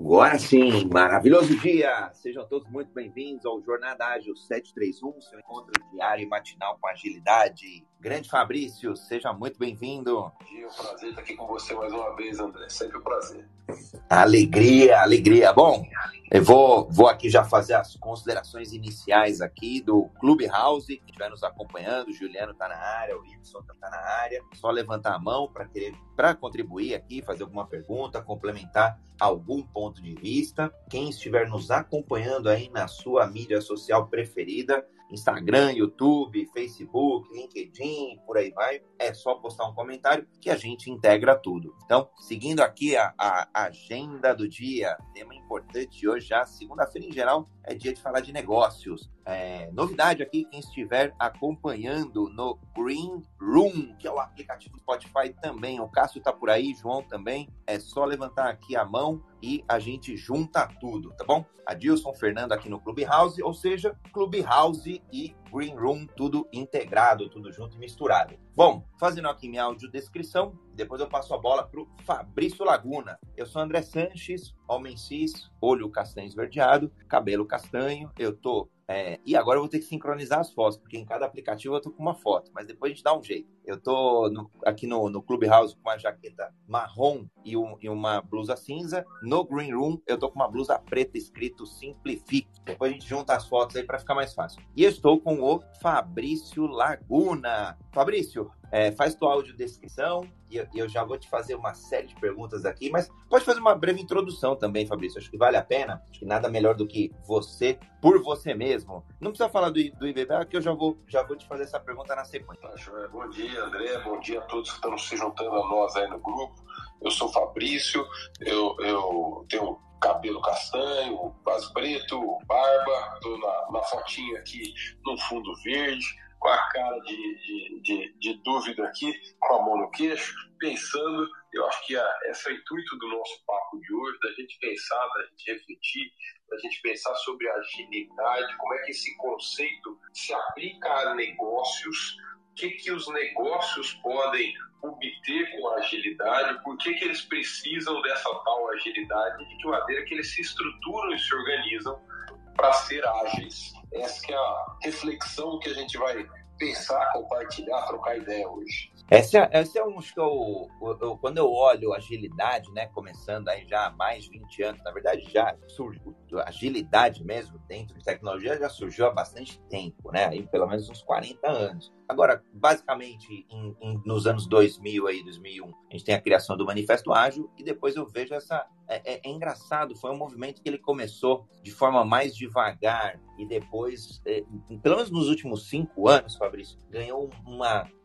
Agora sim, maravilhoso dia! Sejam todos muito bem-vindos ao Jornada Ágil 731, seu encontro diário e matinal com agilidade. Grande Fabrício, seja muito bem-vindo. É um prazer estar aqui com você mais uma vez, André. Sempre um prazer. Alegria, alegria. Bom, eu vou, vou aqui já fazer as considerações iniciais aqui do Clubhouse, que estiver nos acompanhando. O Juliano está na área, o Ibson está na área. Só levantar a mão para querer para contribuir aqui, fazer alguma pergunta, complementar algum ponto de vista. Quem estiver nos acompanhando aí na sua mídia social preferida, Instagram, YouTube, Facebook, LinkedIn, por aí vai. É só postar um comentário que a gente integra tudo. Então, seguindo aqui a, a agenda do dia, tema importante hoje já, segunda-feira em geral, é dia de falar de negócios. É, novidade aqui, quem estiver acompanhando no Green Room, que é o aplicativo do Spotify também. O Cássio tá por aí, João também. É só levantar aqui a mão e a gente junta tudo, tá bom? Adilson, Fernando aqui no Clubhouse, ou seja, Clubhouse e Green Room, tudo integrado, tudo junto e misturado. Bom, fazendo aqui minha audiodescrição, depois eu passo a bola para o Fabrício Laguna. Eu sou André Sanches, homem cis, olho castanho esverdeado, cabelo castanho. Eu tô é, e agora eu vou ter que sincronizar as fotos, porque em cada aplicativo eu tô com uma foto, mas depois a gente dá um jeito. Eu tô no, aqui no, no Clubhouse com uma jaqueta marrom e, um, e, uma blusa cinza. No Green Room eu tô com uma blusa preta escrito Simplifique. Depois a gente junta as fotos aí para ficar mais fácil. E eu estou com o Fabrício Laguna. Fabrício, é, faz tua audiodescrição e eu, eu já vou te fazer uma série de perguntas aqui, mas pode fazer uma breve introdução também, Fabrício. Acho que vale a pena. Acho que nada melhor do que você, por você mesmo. Não precisa falar do, do IBBA, que eu já vou, já vou te fazer essa pergunta na sequência. Bom dia, André. Bom dia a todos que estão se juntando a nós aí no grupo. Eu sou Fabrício, eu, eu tenho cabelo castanho, quase preto, barba, estou na, na fotinha aqui no fundo verde com a cara de, de, de, de, dúvida aqui, com a mão no queixo, pensando. Eu acho que a, esse é o intuito do nosso papo de hoje, da gente pensar, da gente refletir, da gente pensar sobre agilidade, como é que esse conceito se aplica a negócios, que, que os negócios podem obter com agilidade, por que, que eles precisam dessa tal agilidade, de que maneira que eles se estruturam e se organizam para ser ágeis. Essa é a reflexão que a gente vai pensar, compartilhar, trocar ideia hoje. Essa, é, essa é um que eu, eu, quando eu olho agilidade, né, começando aí já há mais de 20 anos, na verdade já surgiu, agilidade mesmo dentro de tecnologia já surgiu há bastante tempo, né, aí pelo menos uns 40 anos. Agora, basicamente, em, em, nos anos 2000 aí, 2001, a gente tem a criação do Manifesto Ágil e depois eu vejo essa... É, é, é engraçado, foi um movimento que ele começou de forma mais devagar e depois, é, pelo menos nos últimos cinco anos, Fabrício, ganhou uma um,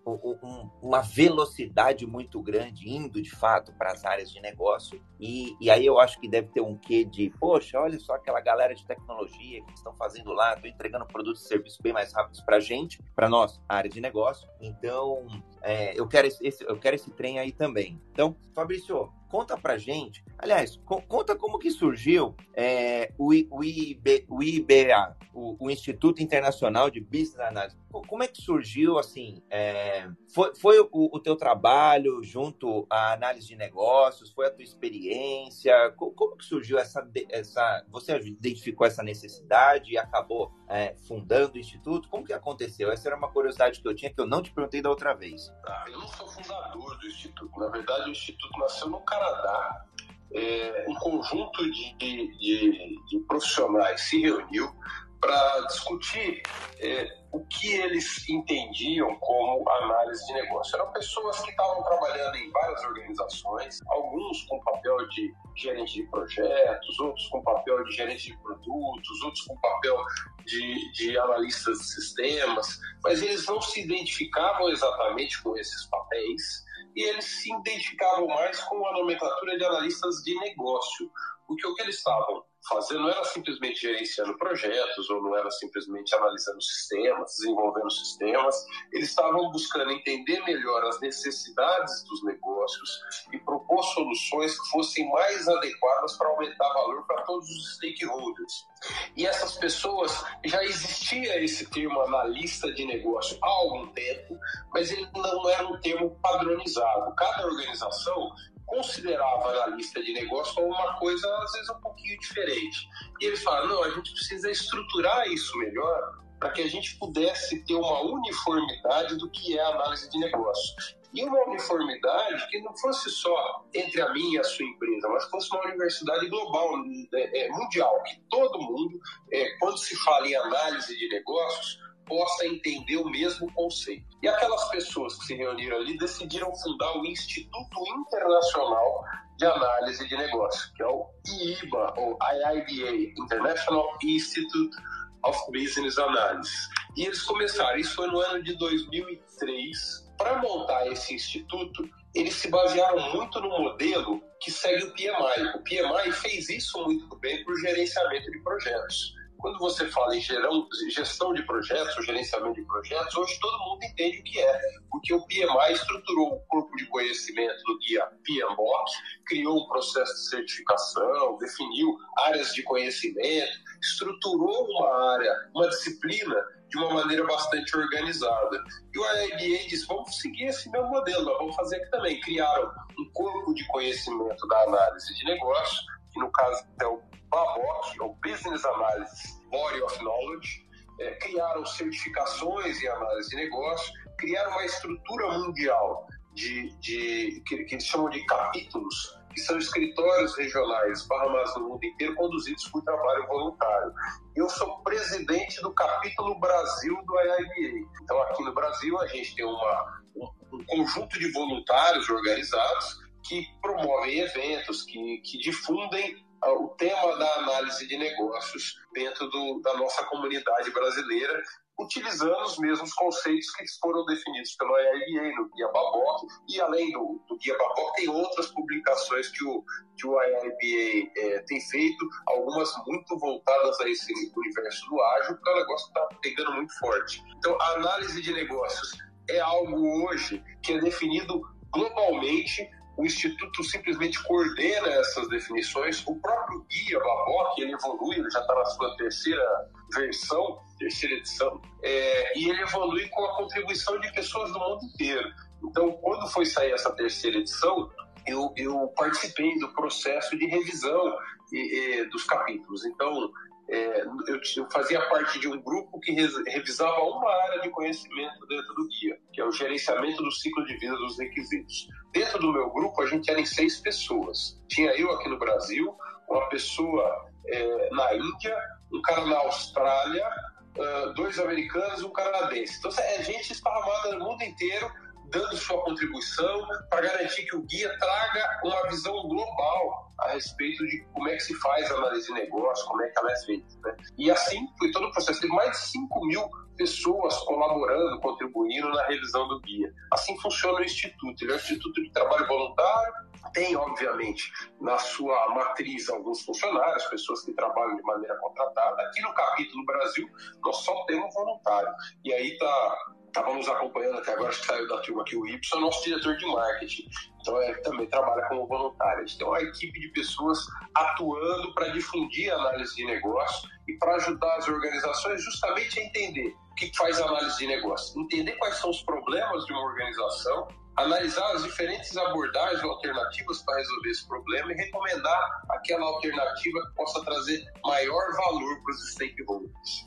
uma velocidade muito grande indo de fato para as áreas de negócio. E, e, aí eu acho que deve ter um quê de, poxa, olha só aquela galera de tecnologia que estão fazendo lá, estão entregando produtos e serviços bem mais rápidos para a gente, para nós, área de negócio. Então, é, eu, quero esse, eu quero esse trem aí também. Então, Fabrício, conta pra gente, aliás, co conta como que surgiu é, o, o, IB, o IBA, o, o, Instituto Internacional de Business Analysis. Como é que surgiu, assim, é, foi, foi o, o, teu trabalho junto à análise de negócios, foi a tua experiência, como, como que surgiu essa, essa, você identificou essa necessidade e acabou é, fundando o Instituto, como que aconteceu? Essa era uma curiosidade que eu tinha que eu não te perguntei da outra vez. Ah, eu não sou fundador do Instituto, na verdade o Instituto nasceu no Canadá é, um conjunto de, de, de, profissionais se reuniu para discutir é, o que eles entendiam como análise de negócio. Eram pessoas que estavam trabalhando em várias organizações, alguns com papel de gerente de projetos, outros com papel de gerente de produtos, outros com papel de, de analistas de sistemas, mas eles não se identificavam exatamente com esses papéis e eles se identificavam mais com a nomenclatura de analistas de negócio, porque o que eles estavam fazendo não era simplesmente gerenciando projetos ou não era simplesmente analisando sistemas, desenvolvendo sistemas, eles estavam buscando entender melhor as necessidades dos negócios e propor soluções que fossem mais adequadas para aumentar valor para todos os stakeholders. E essas pessoas, já existia esse termo analista de negócio há algum tempo, mas ele não era um termo padronizado. Cada organização considerava analista de negócio como uma coisa, às vezes, um pouquinho diferente. E eles falaram, não, a gente precisa estruturar isso melhor para que a gente pudesse ter uma uniformidade do que é análise de negócio. E uma uniformidade que não fosse só entre a minha e a sua empresa, mas fosse uma universidade global, é, é, mundial, que todo mundo, é, quando se fala em análise de negócios, possa entender o mesmo conceito. E aquelas pessoas que se reuniram ali decidiram fundar o Instituto Internacional de Análise de Negócios, que é o IIBA, ou IIBA, International Institute of Business Analysis. E eles começaram, isso foi no ano de 2003. Para montar esse instituto, eles se basearam muito no modelo que segue o PMI. O PMI fez isso muito bem para o gerenciamento de projetos. Quando você fala em gestão de projetos, gerenciamento de projetos, hoje todo mundo entende o que é, porque o PMI estruturou um corpo de conhecimento do guia PMBOK, criou um processo de certificação, definiu áreas de conhecimento, estruturou uma área, uma disciplina de uma maneira bastante organizada. E o IIBA disse: vamos seguir esse mesmo modelo, vamos fazer aqui também. Criaram um corpo de conhecimento da análise de negócio, que no caso é o BABOC, o Business Analysis Body of Knowledge, é, criaram certificações em análise de negócio, criaram uma estrutura mundial de, de que, que eles chamam de capítulos, que são escritórios regionais esparramados no mundo inteiro, conduzidos por trabalho voluntário. Eu sou presidente do capítulo Brasil do IIBA. Então, aqui no Brasil, a gente tem uma, um, um conjunto de voluntários organizados que promovem eventos, que, que difundem o tema da análise de negócios dentro do, da nossa comunidade brasileira, utilizando os mesmos conceitos que foram definidos pelo IIBA no Guia Baboc, e além do, do Guia Baboc, tem outras publicações que o, que o IIBA é, tem feito, algumas muito voltadas a esse universo do ágil, porque o negócio está pegando muito forte. Então, a análise de negócios é algo hoje que é definido globalmente o Instituto simplesmente coordena essas definições. O próprio guia Baboc, ele evolui, ele já está na sua terceira versão, terceira edição, é, e ele evolui com a contribuição de pessoas do mundo inteiro. Então, quando foi sair essa terceira edição, eu, eu participei do processo de revisão e, e, dos capítulos. Então, é, eu, eu, fazia parte de um grupo que revisava uma área de conhecimento dentro do guia, que é o gerenciamento do ciclo de vida dos requisitos. Dentro do meu grupo, a gente era em seis pessoas. Tinha eu aqui no Brasil, uma pessoa é, na Índia, um cara na Austrália, uh, dois americanos e um canadense. Então, é gente esparramada no mundo inteiro dando sua contribuição para garantir que o guia traga uma visão global a respeito de como é que se faz a análise de negócio, como é que ela é feita. Né? E assim foi todo o processo. Teve mais de 5 mil pessoas colaborando, contribuindo na revisão do guia. Assim funciona o Instituto. Ele é um Instituto de Trabalho Voluntário, tem, obviamente, na sua matriz alguns funcionários, pessoas que trabalham de maneira contratada. Aqui no capítulo Brasil, nós só temos voluntário. E aí está estava nos acompanhando até agora, que saiu da turma aqui, o Y, é nosso diretor de marketing. Então, ele também trabalha como voluntário. Gente tem uma equipe de pessoas atuando para difundir a análise de negócio e para ajudar as organizações justamente a entender o que faz análise de negócio, entender quais são os problemas de uma organização analisar as diferentes abordagens alternativas para resolver esse problema e recomendar aquela alternativa que possa trazer maior valor para os stakeholders.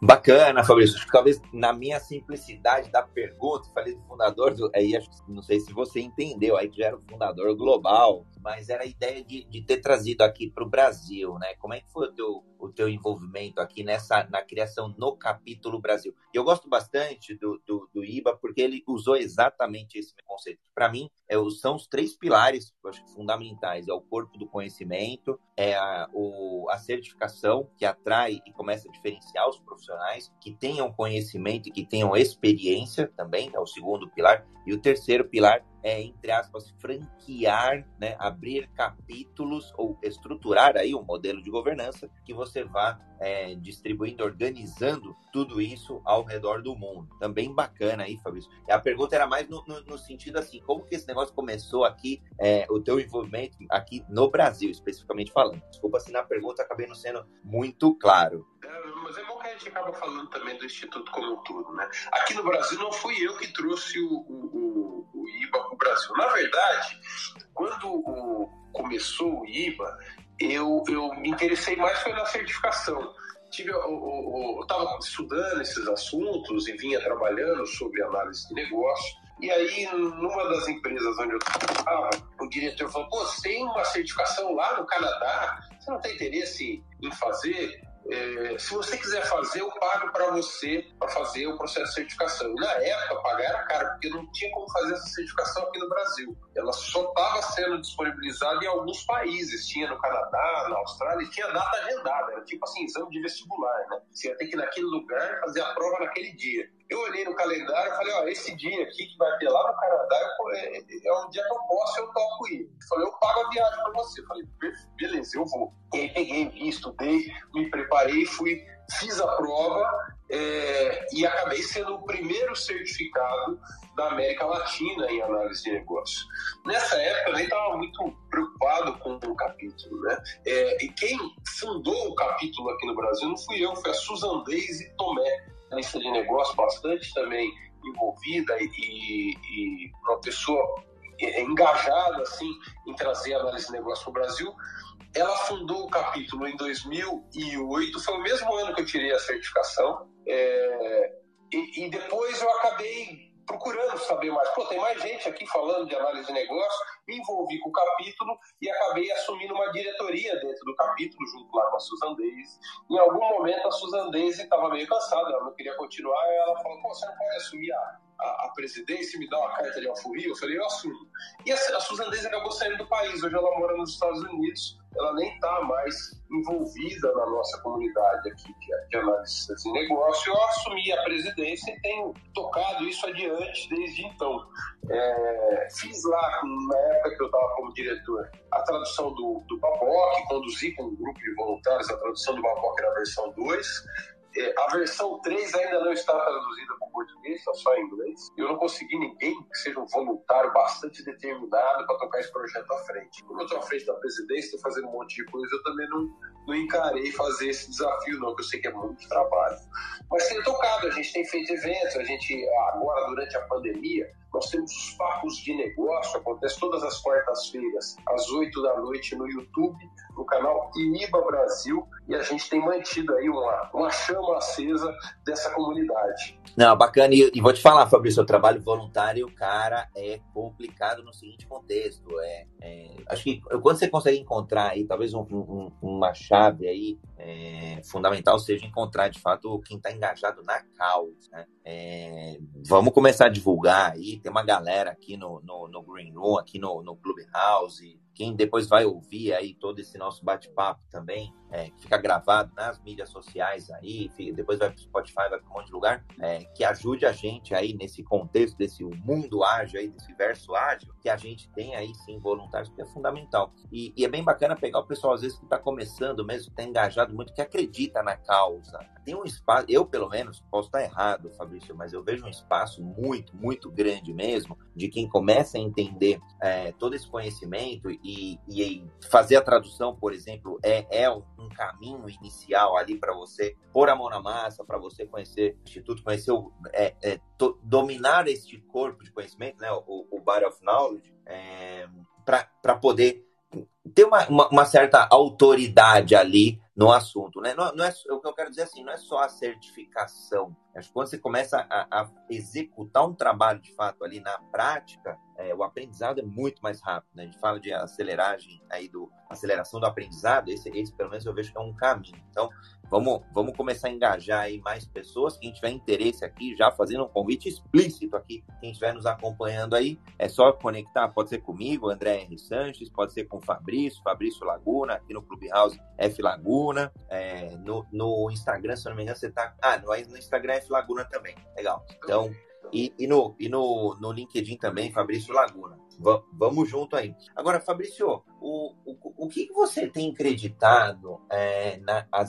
Bacana, Fabrício. Acho que talvez na minha simplicidade da pergunta, falei do fundador, do, aí acho que não sei se você entendeu, aí que já era o fundador global, mas era a ideia de, de ter trazido aqui para o Brasil, né? Como é que foi o teu, o teu envolvimento aqui nessa na criação no capítulo Brasil? Eu gosto bastante do, do, do IBA porque ele usou exatamente esse conceito. Para mim, é, são os três pilares acho, fundamentais: é o corpo do conhecimento, é a, o, a certificação que atrai e começa a diferenciar os profissionais que tenham conhecimento e que tenham experiência também, é o segundo pilar, e o terceiro pilar é, entre aspas, franquear, né, abrir capítulos ou estruturar aí um modelo de governança que você vá é, distribuindo, organizando tudo isso ao redor do mundo. Também bacana aí, Fabrício. A pergunta era mais no, no, no sentido assim, como que esse negócio começou aqui, é, o teu envolvimento aqui no Brasil, especificamente falando. Desculpa se na pergunta acabei não sendo muito claro. É, mas é bom que a gente acaba falando também do Instituto como um todo, né? Aqui no Brasil não fui eu que trouxe o, o Brasil. Na verdade, quando começou o IBA, eu, eu me interessei mais foi na certificação. Tive, eu estava estudando esses assuntos e vinha trabalhando sobre análise de negócio. E aí, numa das empresas onde eu estava, o diretor falou: Pô, você tem uma certificação lá no Canadá? Você não tem interesse em fazer? É, se você quiser fazer, eu pago para você para fazer o processo de certificação. E na época, pagar era caro, porque não tinha como fazer essa certificação aqui no Brasil. Ela só estava sendo disponibilizada em alguns países. Tinha no Canadá, na Austrália, e tinha data agendada. Era tipo assim, exame de vestibular, né? Você ia ter que ir naquele lugar fazer a prova naquele dia. Eu olhei no calendário e falei, ó, esse dia aqui que vai ter lá no Canadá é, é um dia que eu posso, eu topo ir. Eu falei, eu pago a viagem para você. Eu falei, beleza, eu vou. E aí peguei, estudei, me preparei, fui, fiz a prova é, e acabei sendo o primeiro certificado da América Latina em análise de negócio. Nessa época eu nem estava muito preocupado com o capítulo, né? É, e quem fundou o capítulo aqui no Brasil não fui eu, foi a Susan Daisy Tomé lista de negócio bastante também envolvida e, e uma pessoa engajada assim em trazer análise de negócio para o Brasil. Ela fundou o capítulo em 2008, foi o mesmo ano que eu tirei a certificação. É, e, e depois eu acabei procurando saber mais. Pô, tem mais gente aqui falando de análise de negócio, me envolvi com o capítulo e acabei assumindo uma diretoria dentro do capítulo, junto lá com a Susan. Em algum momento a Susan estava meio cansada, ela não queria continuar, e ela falou, pô, você não pode assumir a, a, a presidência me dar uma carta de alforria? Eu falei, eu assumo. E a, a Susan Daisy acabou saindo do país, hoje ela mora nos Estados Unidos, ela nem está mais envolvida na nossa comunidade aqui de, de análise de negócio. Eu assumi a presidência e tenho tocado isso adiante desde então. É, fiz lá, na época que eu estava como diretor, a tradução do, do Baboc, conduzi com um grupo de voluntários a tradução do Baboc na versão 2. É, a versão 3 ainda não está traduzida para o português, está só em inglês. Eu não consegui ninguém que seja um voluntário bastante determinado para tocar esse projeto à frente. Como eu estou à frente da presidência, estou fazendo um monte de coisa, eu também não, não encarei fazer esse desafio, não, que eu sei que é muito trabalho. Mas tem tocado, a gente tem feito eventos, a gente, agora, durante a pandemia, nós temos os papos de negócio, acontece todas as quartas-feiras, às 8 da noite no YouTube, no canal INIBA Brasil, e a gente tem mantido aí uma, uma chama acesa dessa comunidade. Não, bacana. E, e vou te falar, Fabrício, o trabalho voluntário, cara, é complicado no seguinte contexto. É, é acho que quando você consegue encontrar aí, talvez um, um, uma chave aí é, fundamental seja encontrar de fato quem está engajado na causa. Né? É, vamos começar a divulgar aí. Tem uma galera aqui no, no, no Green Room, aqui no, no Clubhouse, quem depois vai ouvir aí todo esse nosso bate-papo também, é, que fica gravado nas mídias sociais aí, depois vai para o Spotify, vai para um monte de lugar, é, que ajude a gente aí nesse contexto desse mundo ágil aí, desse verso ágil, que a gente tem aí sim voluntários, que é fundamental. E, e é bem bacana pegar o pessoal, às vezes, que está começando mesmo, que está engajado muito, que acredita na causa. Tem um espaço, eu pelo menos, posso estar errado, Fabrício, mas eu vejo um espaço muito, muito grande mesmo, de quem começa a entender é, todo esse conhecimento e, e fazer a tradução, por exemplo, é, é um caminho inicial ali para você pôr a mão na massa, para você conhecer o Instituto, conhecer o, é, é, to, dominar este corpo de conhecimento, né, o, o Body of Knowledge, é, para poder ter uma, uma, uma, certa autoridade ali no assunto. Né? Não, não é, o que eu quero dizer assim, não é só a certificação. Acho que quando você começa a, a executar um trabalho de fato ali na prática, é, o aprendizado é muito mais rápido. Né? A gente fala de aceleragem aí do aceleração do aprendizado, esse, esse pelo menos eu vejo que é um caminho. Então, vamos, vamos começar a engajar aí mais pessoas. Quem tiver interesse aqui, já fazendo um convite explícito aqui, quem estiver nos acompanhando aí, é só conectar, pode ser comigo, André R. Sanches, pode ser com o Fabrício, Fabrício Laguna, aqui no Clubhouse F Laguna, é, no, no Instagram, se não me engano, você tá. Ah, no, no Instagram F Laguna também. Legal. Então, e, e, no, e no, no LinkedIn também, Fabrício Laguna. V vamos junto aí. Agora, Fabrício, o, o, o que, você tem acreditado é,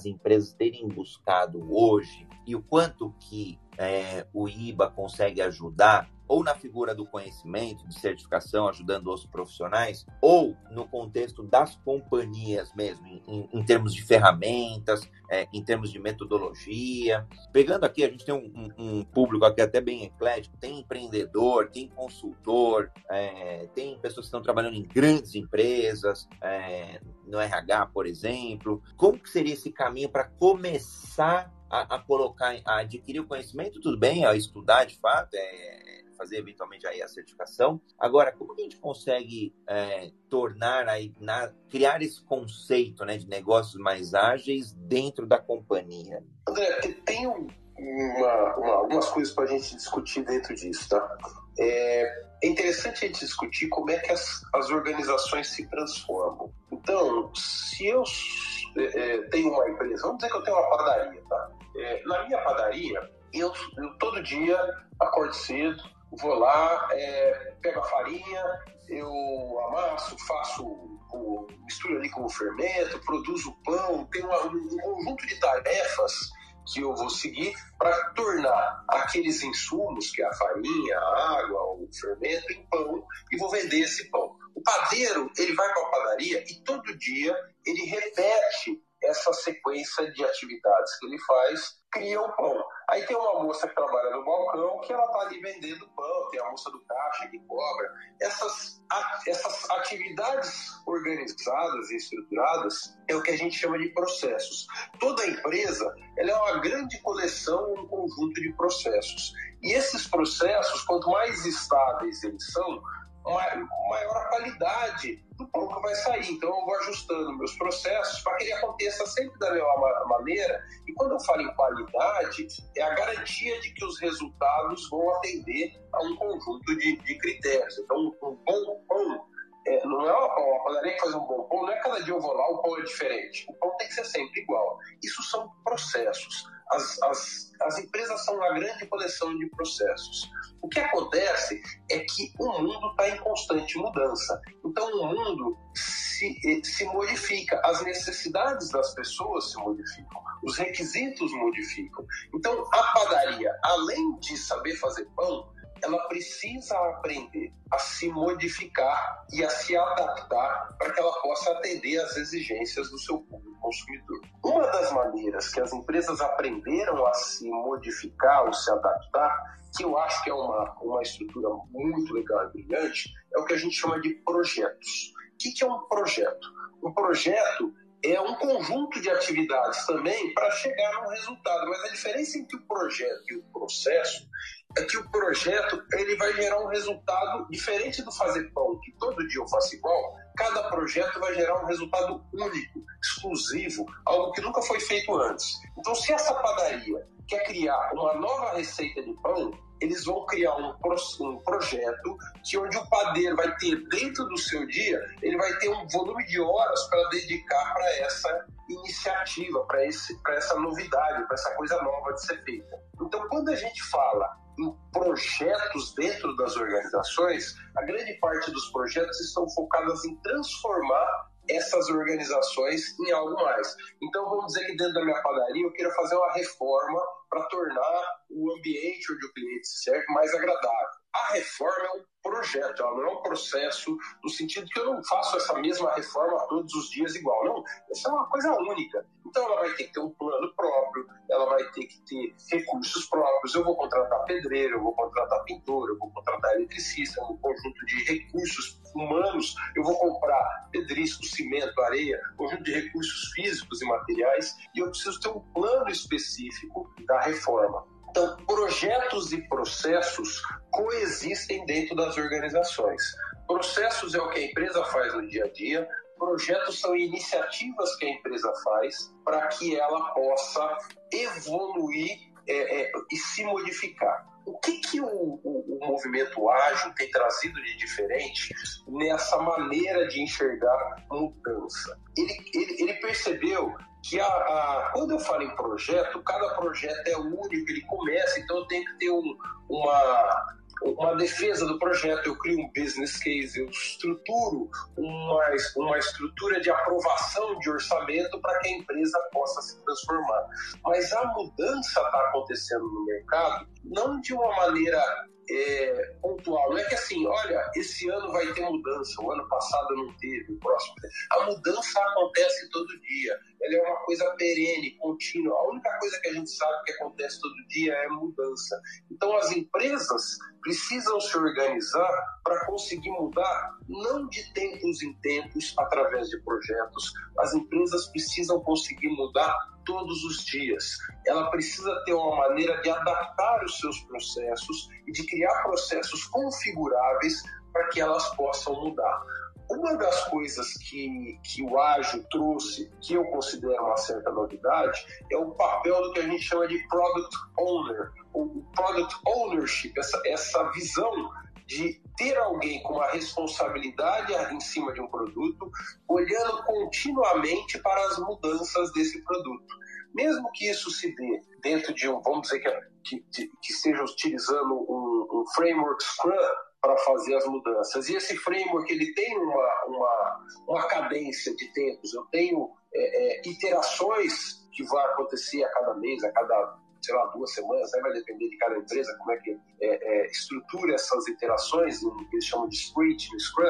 empresas terem buscado hoje e o quanto que é, o IBA consegue ajudar ou na figura do conhecimento, de certificação, ajudando os profissionais, ou no contexto das companhias mesmo, em, em termos de ferramentas, é, em termos de metodologia. Pegando aqui, a gente tem um, um, um, público aqui até bem eclético, tem empreendedor, tem consultor, é, tem pessoas que estão trabalhando em grandes empresas, é, no RH, por exemplo. Como seria esse caminho para começar a, a, colocar, a adquirir o conhecimento? Tudo bem, a estudar de fato, é, fazer eventualmente aí a certificação. Agora, como que a gente consegue é, tornar aí, na, criar esse conceito né, de negócios mais ágeis dentro da companhia? André, tem uma, uma, algumas coisas para a gente discutir dentro disso, tá? É, é interessante a gente discutir como é que as, as organizações se transformam. Então, se eu é, é tenho uma empresa, vamos dizer que eu tenho uma padaria, tá? É, na minha padaria, eu, eu, todo dia acordo cedo, vou lá, é, pego a farinha, eu amasso, faço, o, misturo ali com o fermento, produzo pão, tem um, um conjunto de tarefas que eu vou seguir para tornar aqueles insumos, que é a farinha, a água, o fermento, em pão e vou vender esse pão. O padeiro, ele vai para a padaria e todo dia ele repete essa sequência de atividades que ele faz cria o pão. Aí tem uma moça que trabalha no balcão que ela está ali vendendo pão, tem a moça do caixa que cobra. Essas, essas atividades organizadas e estruturadas é o que a gente chama de processos. Toda empresa ela é uma grande coleção, um conjunto de processos. E esses processos, quanto mais estáveis eles são, maior a qualidade do pão que vai sair. Então eu vou ajustando meus processos para que ele aconteça sempre da mesma maneira. E quando eu falo em qualidade, é a garantia de que os resultados vão atender a um conjunto de, de critérios. Então um bom pão é, não é uma, uma padaria que faz um bom pão, não é cada dia eu vou lá, o pão é diferente. O pão tem que ser sempre igual. Isso são processos. As, as, as empresas são uma grande coleção de processos. O que acontece é que o mundo está em constante mudança. Então, o mundo se, eh, se modifica, as necessidades das pessoas se modificam, os requisitos modificam. Então, a padaria, além de saber fazer pão, ela precisa aprender a se modificar e a se adaptar para que ela possa atender às exigências do seu público consumidor. Uma das maneiras que as empresas aprenderam a se modificar ou se adaptar, que eu acho que é uma, uma estrutura muito legal e brilhante, é o que a gente chama de projetos. O que é um projeto? Um projeto é um conjunto de atividades também para chegar num resultado. Mas a diferença entre o projeto e o processo é que o projeto ele vai gerar um resultado diferente do fazer pão, que todo dia eu faço igual. Cada projeto vai gerar um resultado único, exclusivo, algo que nunca foi feito antes. Então, se essa padaria quer criar uma nova receita de pão, eles vão criar um, um projeto que onde o padeiro vai ter dentro do seu dia, ele vai ter um volume de horas para dedicar para essa iniciativa, para essa novidade, para essa coisa nova de ser feita. Então, quando a gente fala em projetos dentro das organizações, a grande parte dos projetos estão focadas em transformar essas organizações em algo mais. Então, vamos dizer que dentro da minha padaria eu queira fazer uma reforma para tornar o ambiente onde o cliente se serve mais agradável. A reforma é um projeto, ela não é um processo no sentido que eu não faço essa mesma reforma todos os dias igual. Não, essa é uma coisa única. Então ela vai ter que ter um plano próprio, ela vai ter que ter recursos próprios. Eu vou contratar pedreiro, eu vou contratar pintor, eu vou contratar eletricista, um conjunto de recursos humanos. Eu vou comprar pedrisco, cimento, areia, conjunto de recursos físicos e materiais. E eu preciso ter um plano específico da reforma. Então, projetos e processos coexistem dentro das organizações. Processos é o que a empresa faz no dia a dia, projetos são iniciativas que a empresa faz para que ela possa evoluir é, é, e se modificar. O que, que o, o, o, movimento ágil tem trazido de diferente nessa maneira de enxergar mudança? Ele, ele, ele percebeu que a, a, quando eu falo em projeto, cada projeto é único, ele começa, então eu tenho que ter um, uma, uma defesa do projeto, eu crio um business case, eu estruturo uma, uma estrutura de aprovação de orçamento para que a empresa possa se transformar. Mas a mudança está acontecendo no mercado não de uma maneira é, pontual. Não é que assim, olha, esse ano vai ter mudança, o ano passado não teve, o próximo. A mudança acontece todo dia. Ela é uma coisa perene, contínua. A única coisa que a gente sabe que acontece todo dia é mudança. Então as empresas precisam se organizar para conseguir mudar, não de tempos em tempos, através de projetos. As empresas precisam conseguir mudar todos os dias. Ela precisa ter uma maneira de adaptar os seus processos e de criar processos configuráveis para que elas possam mudar. Uma das coisas que, que o ágil trouxe, que eu considero uma certa novidade, é o papel do que a gente chama de product owner, o product ownership, essa, essa visão de ter alguém com uma responsabilidade em cima de um produto, olhando continuamente para as mudanças desse produto. Mesmo que isso se dê dentro de um, vamos dizer que, que, que esteja utilizando um, um framework Scrum para fazer as mudanças. E esse framework ele tem uma, uma, uma cadência de tempos. Eu tenho é, é, iterações que vai acontecer a cada mês, a cada sei lá, duas semanas, vai depender de cada empresa como é que é, é, estrutura essas iterações, no que eles chamam de sprint, no Scrum.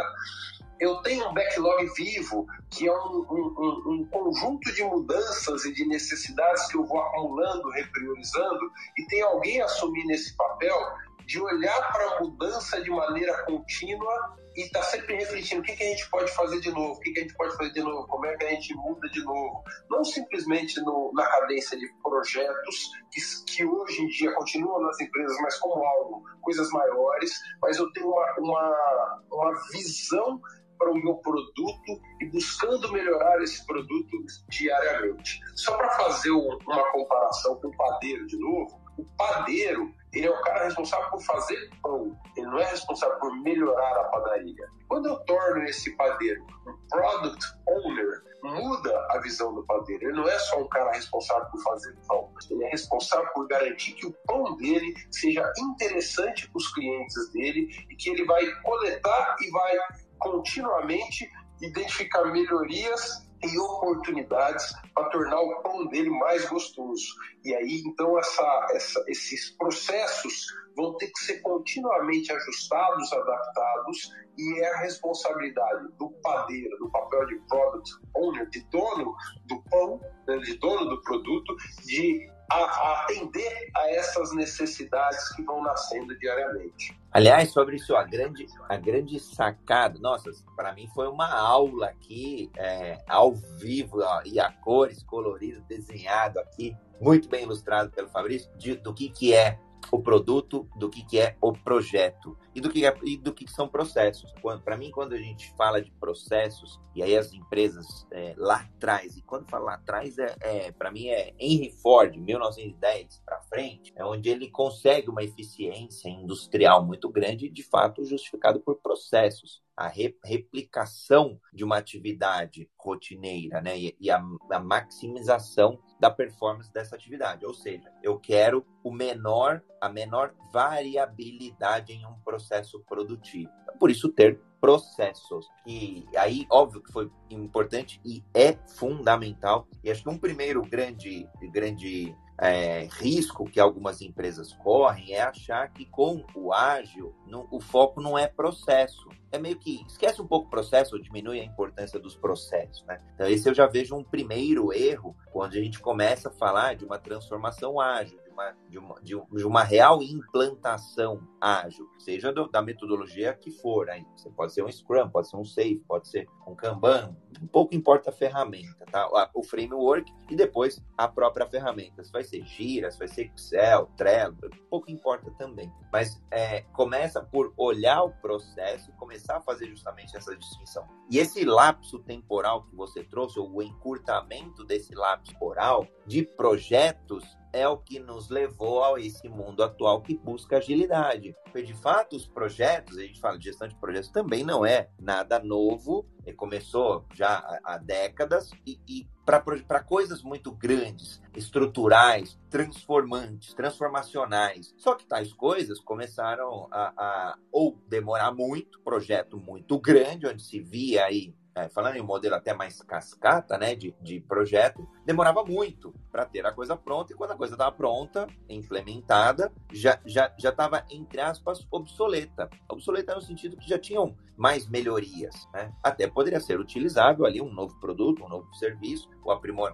Eu tenho um backlog vivo, que é um, um, um, conjunto de mudanças e de necessidades que eu vou acumulando, repriorizando, e tem alguém assumir nesse papel de olhar para a mudança de maneira contínua e estar tá sempre refletindo o que, que, a gente pode fazer de novo, o que, que, a gente pode fazer de novo, como é que a gente muda de novo. Não simplesmente no, na cadência de projetos que, que, hoje em dia continuam nas empresas, mas como algo, coisas maiores, mas eu tenho uma, uma, uma visão para o meu produto e buscando melhorar esse produto diariamente. Só para fazer uma comparação com o padeiro de novo, o padeiro ele é o cara responsável por fazer pão, ele não é responsável por melhorar a padaria. Quando eu torno esse padeiro um product owner, muda a visão do padeiro. Ele não é só um cara responsável por fazer pão, ele é responsável por garantir que o pão dele seja interessante para os clientes dele e que ele vai coletar e vai continuamente identificar melhorias e oportunidades para tornar o pão dele mais gostoso. E aí, então, essa, essa, esses processos vão ter que ser continuamente ajustados, adaptados, e é a responsabilidade do padeiro, do papel de product owner, de dono do pão, né, de dono do produto, de a, a atender a essas necessidades que vão nascendo diariamente. Aliás, sobre isso, a grande, a grande sacada, nossa, para mim foi uma aula aqui, é, ao vivo, ó, e a cores, colorido, desenhado aqui, muito bem ilustrado pelo Fabrício, de, do que, que é o produto, do que, que é o projeto e do que, é, e do que são processos. Para mim, quando a gente fala de processos, e aí as empresas é, lá atrás, e quando fala lá atrás, é, é para mim é Henry Ford, 1910 para frente, é onde ele consegue uma eficiência industrial muito grande, de fato justificado por processos a re, replicação de uma atividade rotineira, né? E, e a, a, maximização da performance dessa atividade. Ou seja, eu quero o menor, a menor variabilidade em um processo produtivo. Por isso ter processos. E aí, óbvio que foi importante e é fundamental. E acho que um primeiro grande, grande é, risco que algumas empresas correm é achar que com o ágil o foco não é processo. É meio que esquece um pouco o processo ou diminui a importância dos processos. Né? Então, esse eu já vejo um primeiro erro quando a gente começa a falar de uma transformação ágil, uma, de, uma, de uma real implantação ágil, seja do, da metodologia que for. Aí. Você pode ser um Scrum, pode ser um Safe, pode ser um Kanban, pouco importa a ferramenta, tá? o framework e depois a própria ferramenta. Se vai ser Gira, se vai ser Excel, Trello, pouco importa também. Mas é, começa por olhar o processo, começar a fazer justamente essa distinção. E esse lapso temporal que você trouxe, ou o encurtamento desse lapso temporal de projetos, é o que nos levou a esse mundo atual que busca agilidade. Porque, de fato, os projetos, a gente fala de gestão de projetos, também não é nada novo, começou já há, décadas, e, e para coisas muito grandes, estruturais, transformantes, transformacionais. Só que tais coisas começaram a, a ou demorar muito, projeto muito grande, onde se via aí é, falando em um modelo até mais cascata, né, de, de projeto, demorava muito para ter a coisa pronta, e quando a coisa estava pronta, implementada, já já já estava, entre aspas, obsoleta. Obsoleta no sentido que já tinham mais melhorias, né? Até poderia ser utilizável ali um novo produto, um novo serviço,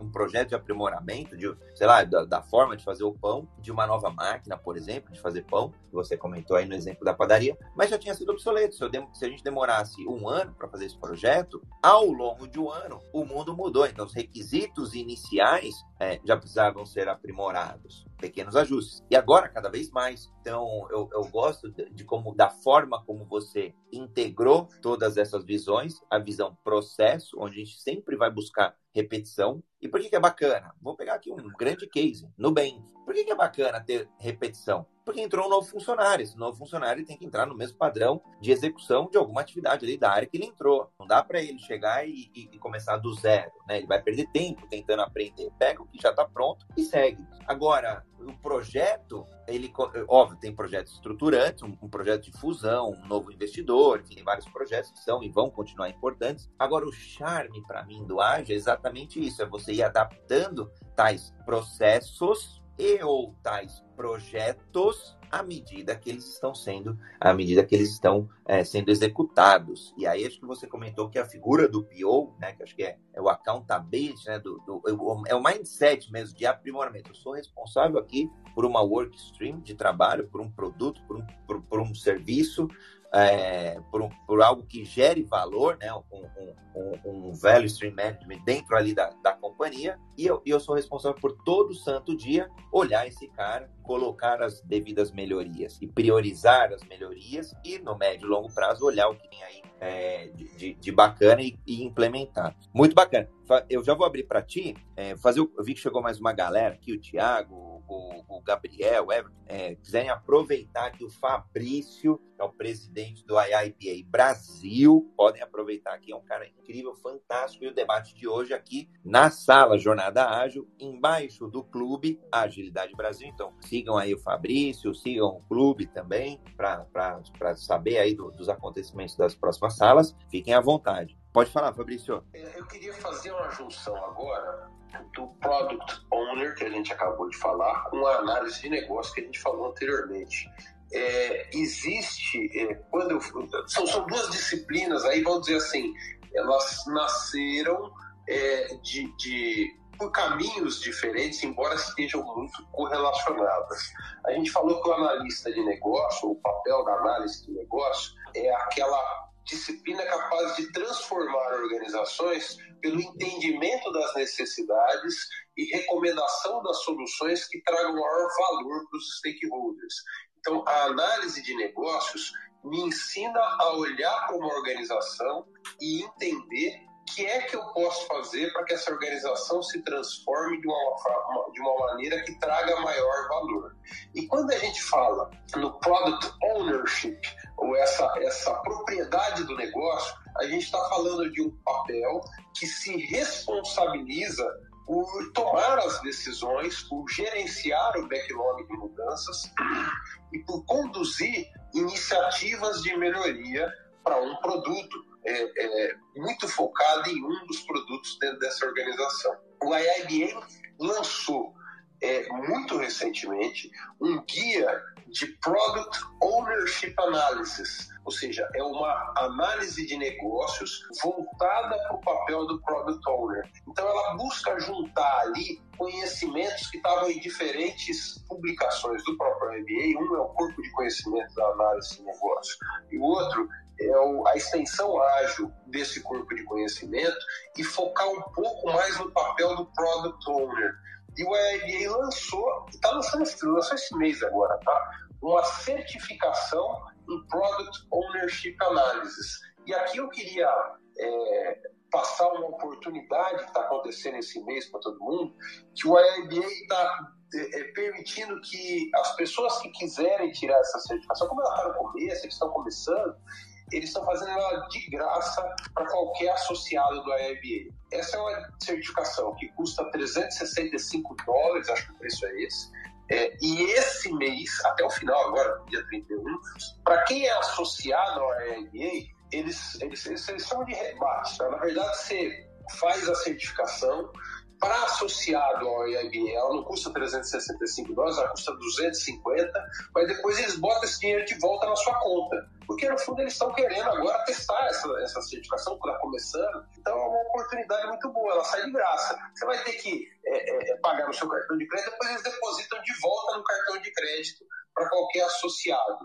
um projeto de aprimoramento, de, sei lá, da, da forma de fazer o pão, de uma nova máquina, por exemplo, de fazer pão, que você comentou aí no exemplo da padaria, mas já tinha sido obsoleto. Se, se a gente demorasse um ano para fazer esse projeto, ao longo de um ano, o mundo mudou. Então, os requisitos iniciais é, já precisavam ser aprimorados, pequenos ajustes. E agora, cada vez mais. Então, eu, eu gosto de, de, como, da forma como você integrou todas essas visões, a visão processo, onde a gente sempre vai buscar repetição. E por que, que é bacana? Vou pegar aqui um grande case, Nubank. Por que, que é bacana ter repetição? Porque entrou um novo funcionário. Esse novo funcionário tem que entrar no mesmo padrão de execução de alguma atividade ali da área que ele entrou. Não dá para ele chegar e, e, e, começar do zero, né? Ele vai perder tempo tentando aprender. Pega o que já está pronto e segue. Agora, o projeto, ele, óbvio, tem projetos estruturantes, um, um, projeto de fusão, um novo investidor, tem vários projetos que são e vão continuar importantes. Agora, o charme para mim do Ágil é exatamente isso: é você ir adaptando tais processos e ou tais projetos à medida que eles estão sendo, à medida que eles estão é, sendo executados. E aí acho que você comentou que a figura do PO, né, que acho que é, é o accountability, né, do, do, é o mindset mesmo de aprimoramento. Eu sou responsável aqui por uma work stream de trabalho, por um produto, por um, por, por um serviço, é, por, por, algo que gere valor, né, um, um, um value stream management dentro ali da, da companhia, e eu, eu sou responsável por todo santo dia olhar esse cara, colocar as devidas melhorias e priorizar as melhorias e no médio e longo prazo olhar o que tem aí é, de, de, bacana e, e, implementar. Muito bacana. Eu já vou abrir para ti, é, fazer eu vi que chegou mais uma galera aqui, o Thiago, o, o Gabriel, o Everton, é, quiserem aproveitar que o Fabrício, que é o presidente do IIBA Brasil, podem aproveitar aqui, é um cara incrível, fantástico, e o debate de hoje aqui na sala Jornada Ágil, embaixo do clube Agilidade Brasil. Então, sigam aí o Fabrício, sigam o clube também, para saber aí do, dos acontecimentos das próximas salas. Fiquem à vontade. Pode falar, Fabrício. É, eu queria fazer uma junção agora do Product Owner, que a gente acabou de falar, com a análise de negócio que a gente falou anteriormente. É, existe, é, quando são, são duas disciplinas, aí vamos dizer assim, elas nasceram é, de, de por caminhos diferentes, embora estejam muito correlacionadas. A gente falou que o analista de negócio, o papel da análise de negócio, é aquela disciplina capaz de transformar organizações pelo entendimento das necessidades e recomendação das soluções que tragam maior valor para os stakeholders. Então, a análise de negócios me ensina a olhar para uma organização e entender o que é que eu posso fazer para que essa organização se transforme de uma, de uma maneira que traga maior valor. E quando a gente fala no product ownership, ou essa, essa propriedade do negócio, a gente está falando de um papel que se responsabiliza por tomar as decisões, por gerenciar o backlog de mudanças e por conduzir iniciativas de melhoria para um produto é, é, muito focado em um dos produtos dentro dessa organização. O IIBA lançou é, muito recentemente um guia de Product Ownership Analysis, ou seja, é uma análise de negócios voltada para o papel do Product Owner. Então, ela busca juntar ali conhecimentos que estavam em diferentes publicações do próprio MBA. Um é o corpo de conhecimento da análise de negócio, e o outro é a extensão ágil desse corpo de conhecimento e focar um pouco mais no papel do Product Owner e o EIBA lançou, está lançando lançou esse mês agora, tá? Uma certificação em Product Ownership Analysis. E aqui eu queria é, passar uma oportunidade que está acontecendo esse mês para todo mundo, que o IIBA está é, é, permitindo que as pessoas que quiserem tirar essa certificação, como ela está no começo, eles estão começando, eles estão fazendo ela de graça para qualquer associado do IIBA. Essa é uma certificação que custa 365 dólares, acho que o preço é esse. É, e esse mês, até o final, agora, dia 31, para quem é associado ao IIBA, eles, eles, eles, são de rebate. Tá? Na verdade, você faz a certificação, para associado ao EIB, ela não custa 365 dólares, ela custa 250, mas depois eles botam esse dinheiro de volta na sua conta. Porque no fundo eles estão querendo agora testar essa, essa certificação que está começando. Então é uma oportunidade muito boa, ela sai de graça. Você vai ter que é, é, pagar no seu cartão de crédito, depois eles depositam de volta no cartão de crédito para qualquer associado.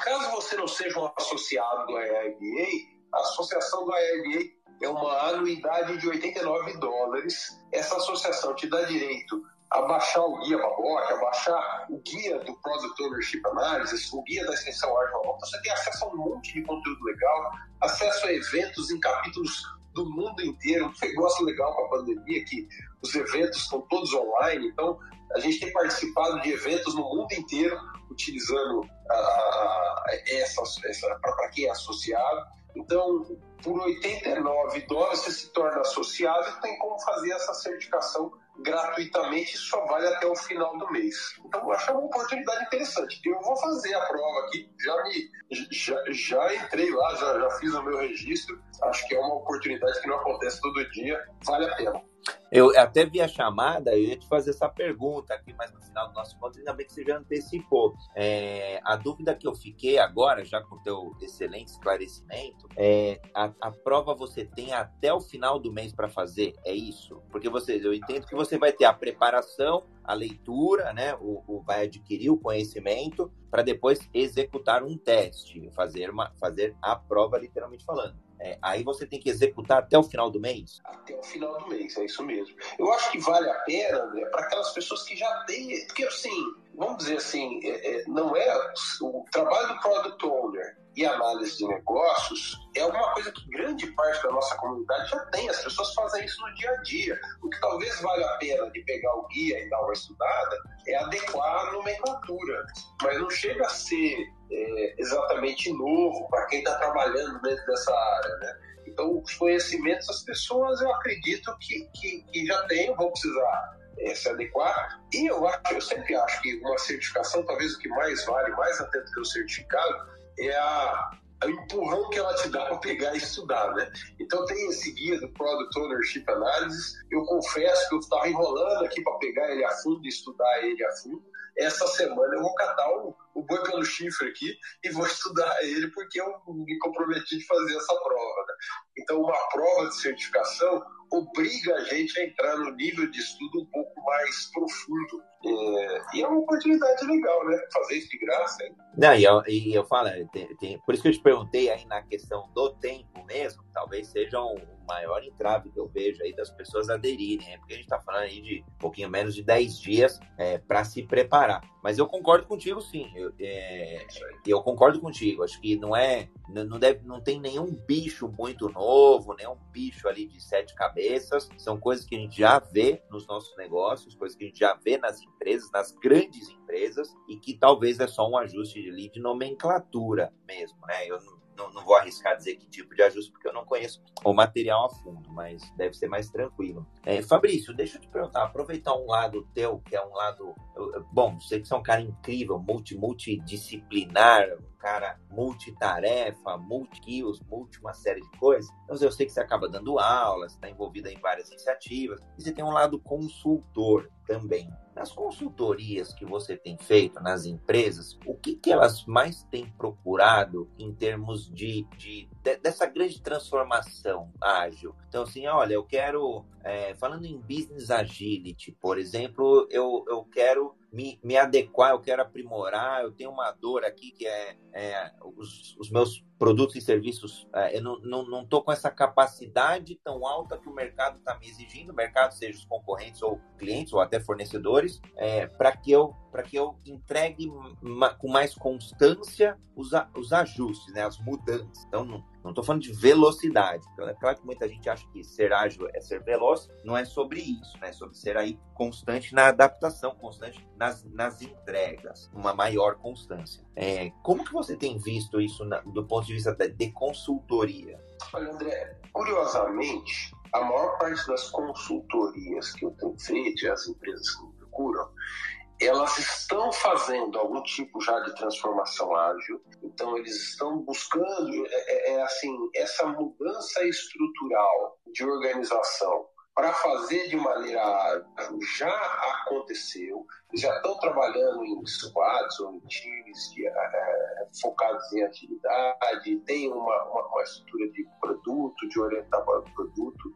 Caso você não seja um associado do EIBA, a associação do EIBA é uma anuidade de 89 dólares. Essa associação te dá direito a baixar o guia Baboc, a baixar o guia do Product Ownership Analysis, o guia da extensão Arte Baboc. Você tem acesso a um monte de conteúdo legal, acesso a eventos em capítulos do mundo inteiro. Um negócio legal com a pandemia que os eventos estão todos online, então a gente tem participado de eventos no mundo inteiro utilizando a, essa, essa para quem é associado. Então, por 89 dólares você se torna associado e tem como fazer essa certificação gratuitamente, só vale até o final do mês. Então, eu acho uma oportunidade interessante. Eu vou fazer a prova aqui, já me já, já entrei lá, já, já fiz o meu registro. Acho que é uma oportunidade que não acontece todo dia, vale a pena. Eu até vi a chamada, eu ia te fazer essa pergunta aqui, mas no final do nosso encontro, ainda bem que você já antecipou. É, a dúvida que eu fiquei agora, já com o teu excelente esclarecimento, é a, a prova você tem até o final do mês para fazer, é isso? Porque você, eu entendo que você vai ter a preparação, a leitura, né? O, o vai adquirir o conhecimento para depois executar um teste, fazer, uma, fazer a prova, literalmente falando. É, aí você tem que executar até o final do mês? Até o final do mês, é isso mesmo. Eu acho que vale a pena André, para aquelas pessoas que já têm. Porque, assim, vamos dizer assim, é, é, não é o trabalho do Product Owner e análise de negócios é alguma coisa que grande parte da nossa comunidade já tem. As pessoas fazem isso no dia a dia. O que talvez valha a pena de pegar o guia e dar uma estudada é adequar a nomenclatura. Mas não chega a ser é, exatamente novo para quem está trabalhando dentro dessa área. Né? Então, os conhecimentos as pessoas, eu acredito que, que, que já têm, vão precisar é, se adequar. E eu, acho, eu sempre acho que uma certificação, talvez o que mais vale, mais até do que o certificado, é a, o empurrão que ela te dá para pegar e estudar, né? Então tem esse guia do Product Ownership Analysis. Eu confesso que eu estava enrolando aqui para pegar ele a fundo e estudar ele a fundo. Essa semana eu vou catar o, o boi pelo chifre aqui e vou estudar ele porque eu me comprometi de fazer essa prova. Né? Então uma prova de certificação obriga a gente a entrar no nível de estudo um pouco mais profundo. É, e é uma oportunidade legal, né? Fazer isso de graça. Não, e eu, e eu falo, tem, tem, por isso que eu te perguntei aí na questão do tempo mesmo, talvez seja um, maior entrave que eu vejo aí das pessoas aderirem, né? porque a gente está falando aí de um pouquinho menos de 10 dias é, para se preparar. Mas eu concordo contigo, sim. Eu, é, eu concordo contigo. Acho que não é, não deve, não tem nenhum bicho muito novo, nenhum bicho ali de sete cabeças. São coisas que a gente já vê nos nossos negócios, coisas que a gente já vê nas empresas, nas grandes empresas, e que talvez é só um ajuste de, de nomenclatura mesmo, né? Eu não não, vou arriscar dizer que tipo de ajuste, porque eu não conheço o material a fundo, mas deve ser mais tranquilo. É, Fabrício, deixa eu te perguntar, aproveitar um lado teu, que é um lado. Bom, você que é um cara incrível, multi, multidisciplinar, cara multitarefa, multi-skills, multi uma série de coisas. Então, eu sei que você acaba dando aulas, está envolvido em várias iniciativas, e você tem um lado consultor também. Nas consultorias que você tem feito nas empresas, o que, que elas mais têm procurado em termos de, de, de dessa grande transformação ágil? Então, assim, olha, eu quero, é, falando em business agility, por exemplo, eu, eu quero me, me adequar, eu quero aprimorar, eu tenho uma dor aqui que é, é os, os meus produtos e serviços, é, eu não estou não, não com essa capacidade tão alta que o mercado está me exigindo, o mercado, seja os concorrentes ou clientes ou até fornecedores, é, para que eu para que eu entregue com mais constância os, os ajustes, né, as mudanças. Então, não estou falando de velocidade. Então, é claro que muita gente acha que ser ágil é ser veloz, não é sobre isso, né? É sobre ser aí constante na adaptação, constante nas, nas entregas, uma maior constância. É, como que você tem visto isso na, do ponto de vista de, consultoria? Olha, André, curiosamente, a maior parte das consultorias que eu tenho feito as empresas que me procuram, elas estão fazendo algum tipo já de transformação ágil. Então, eles estão buscando, é, é, é assim, essa mudança estrutural de organização para fazer de maneira já aconteceu, já estão trabalhando em squads ou em times de, é, focados em atividade, tem uma, uma, uma, estrutura de produto, de orientar para o produto,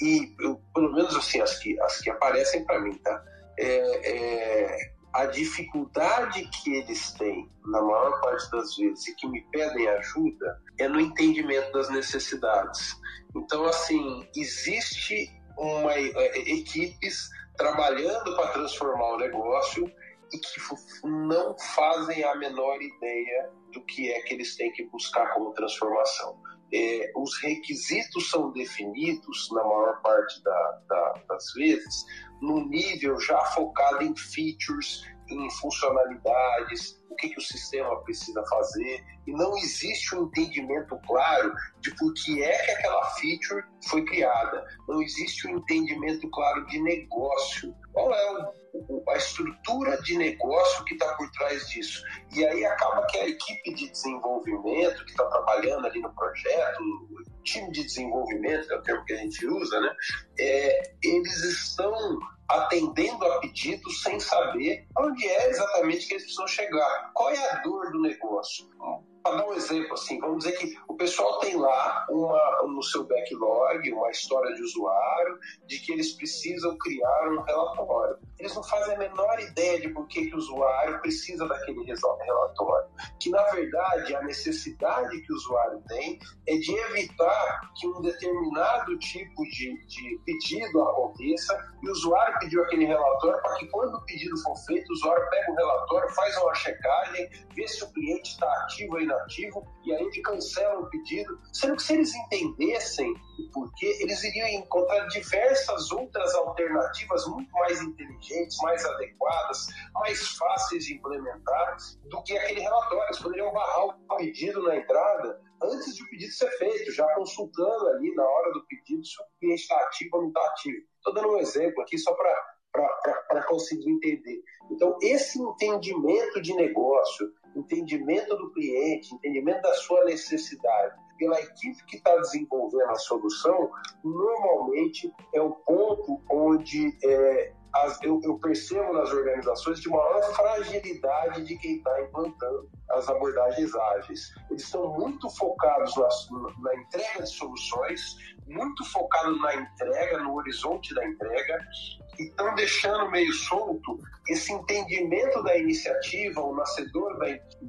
e eu, pelo menos assim, as que, as que aparecem para mim, tá? É, é, a dificuldade que eles têm, na maior parte das vezes, e que me pedem ajuda, é no entendimento das necessidades. Então, assim, existe uma, é, equipes trabalhando para transformar o negócio e que não fazem a menor ideia do que é que eles têm que buscar como transformação. É, os requisitos são definidos, na maior parte da, da, das vezes, no nível já focado em features, em funcionalidades, o que, que o sistema precisa fazer, e não existe um entendimento claro de por que é que aquela feature foi criada, não existe um entendimento claro de negócio. Qual é o, a estrutura de negócio que está por trás disso? E aí acaba que a equipe de desenvolvimento que está trabalhando ali no projeto, o time de desenvolvimento, que é o termo que a gente usa, né? É, eles estão atendendo a pedidos sem saber onde é exatamente que eles precisam chegar. Qual é a dor do negócio? Para dar um exemplo, assim, vamos dizer que o pessoal tem lá uma, no seu backlog uma história de usuário de que eles precisam criar um relatório. Eles não fazem a menor ideia de por que, que o usuário precisa daquele relatório. Que, na verdade, a necessidade que o usuário tem é de evitar que um determinado tipo de, de pedido aconteça e o usuário pediu aquele relatório para que, quando o pedido for feito, o usuário pega o relatório, faz uma checagem, vê se o cliente está ativo ou inativo e aí ele cancela o pedido. Sendo que se eles entendessem o porquê, eles iriam encontrar diversas outras alternativas muito mais inteligentes, mais adequadas, mais fáceis de implementar do que aquele relatório. Eles poderiam barrar o pedido na entrada antes de o pedido ser feito, já consultando ali na hora do pedido se o cliente está ativo ou não está ativo. Estou dando um exemplo aqui só para conseguir entender. Então, esse entendimento de negócio, entendimento do cliente, entendimento da sua necessidade, pela equipe que está desenvolvendo a solução, normalmente é o ponto onde é, as, eu, eu, percebo nas organizações de maior fragilidade de quem está implantando as abordagens ágeis. Eles estão muito focados na, na, entrega de soluções, muito focados na entrega, no horizonte da entrega, e estão deixando meio solto esse entendimento da iniciativa, o nascedor da,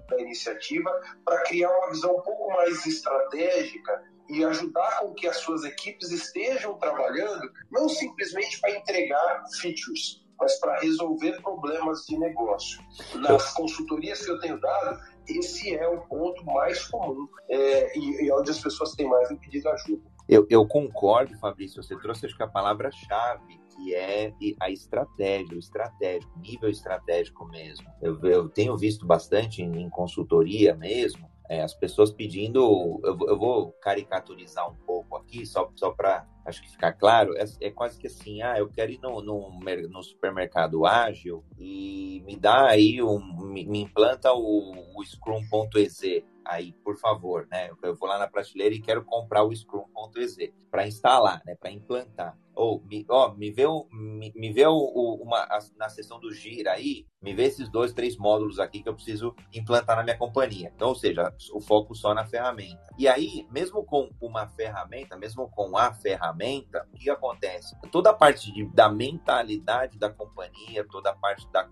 da iniciativa, para criar uma visão um pouco mais estratégica e ajudar com que as suas equipes estejam trabalhando não simplesmente para entregar features, mas para resolver problemas de negócio. Nas consultorias que eu tenho dado, esse é o ponto mais comum é, e, e onde as pessoas têm mais pedido ajuda. Eu, eu concordo, Fabrício, você trouxe acho que a palavra-chave que é a estratégia, o estratégico, nível estratégico mesmo. Eu, eu tenho visto bastante em, em consultoria mesmo, é, as pessoas pedindo, eu, eu, vou caricaturizar um pouco aqui, só, só para acho que ficar claro, é, é, quase que assim, ah, eu quero ir no, no, no, supermercado ágil e me dá aí, um, me, me implanta o, o Scrum.exe aí, por favor, né? Eu vou lá na prateleira e quero comprar o Scrum.exe para instalar, né? Para implantar ou me, ó, me vê, o, me, me vê o, o, uma, na seção do Gira aí, me vê esses dois, três módulos aqui que eu preciso implantar na minha companhia. Então, ou seja, o foco só na ferramenta. E aí, mesmo com uma ferramenta, mesmo com a ferramenta, o que acontece? Toda a parte de, da mentalidade da companhia, toda a parte da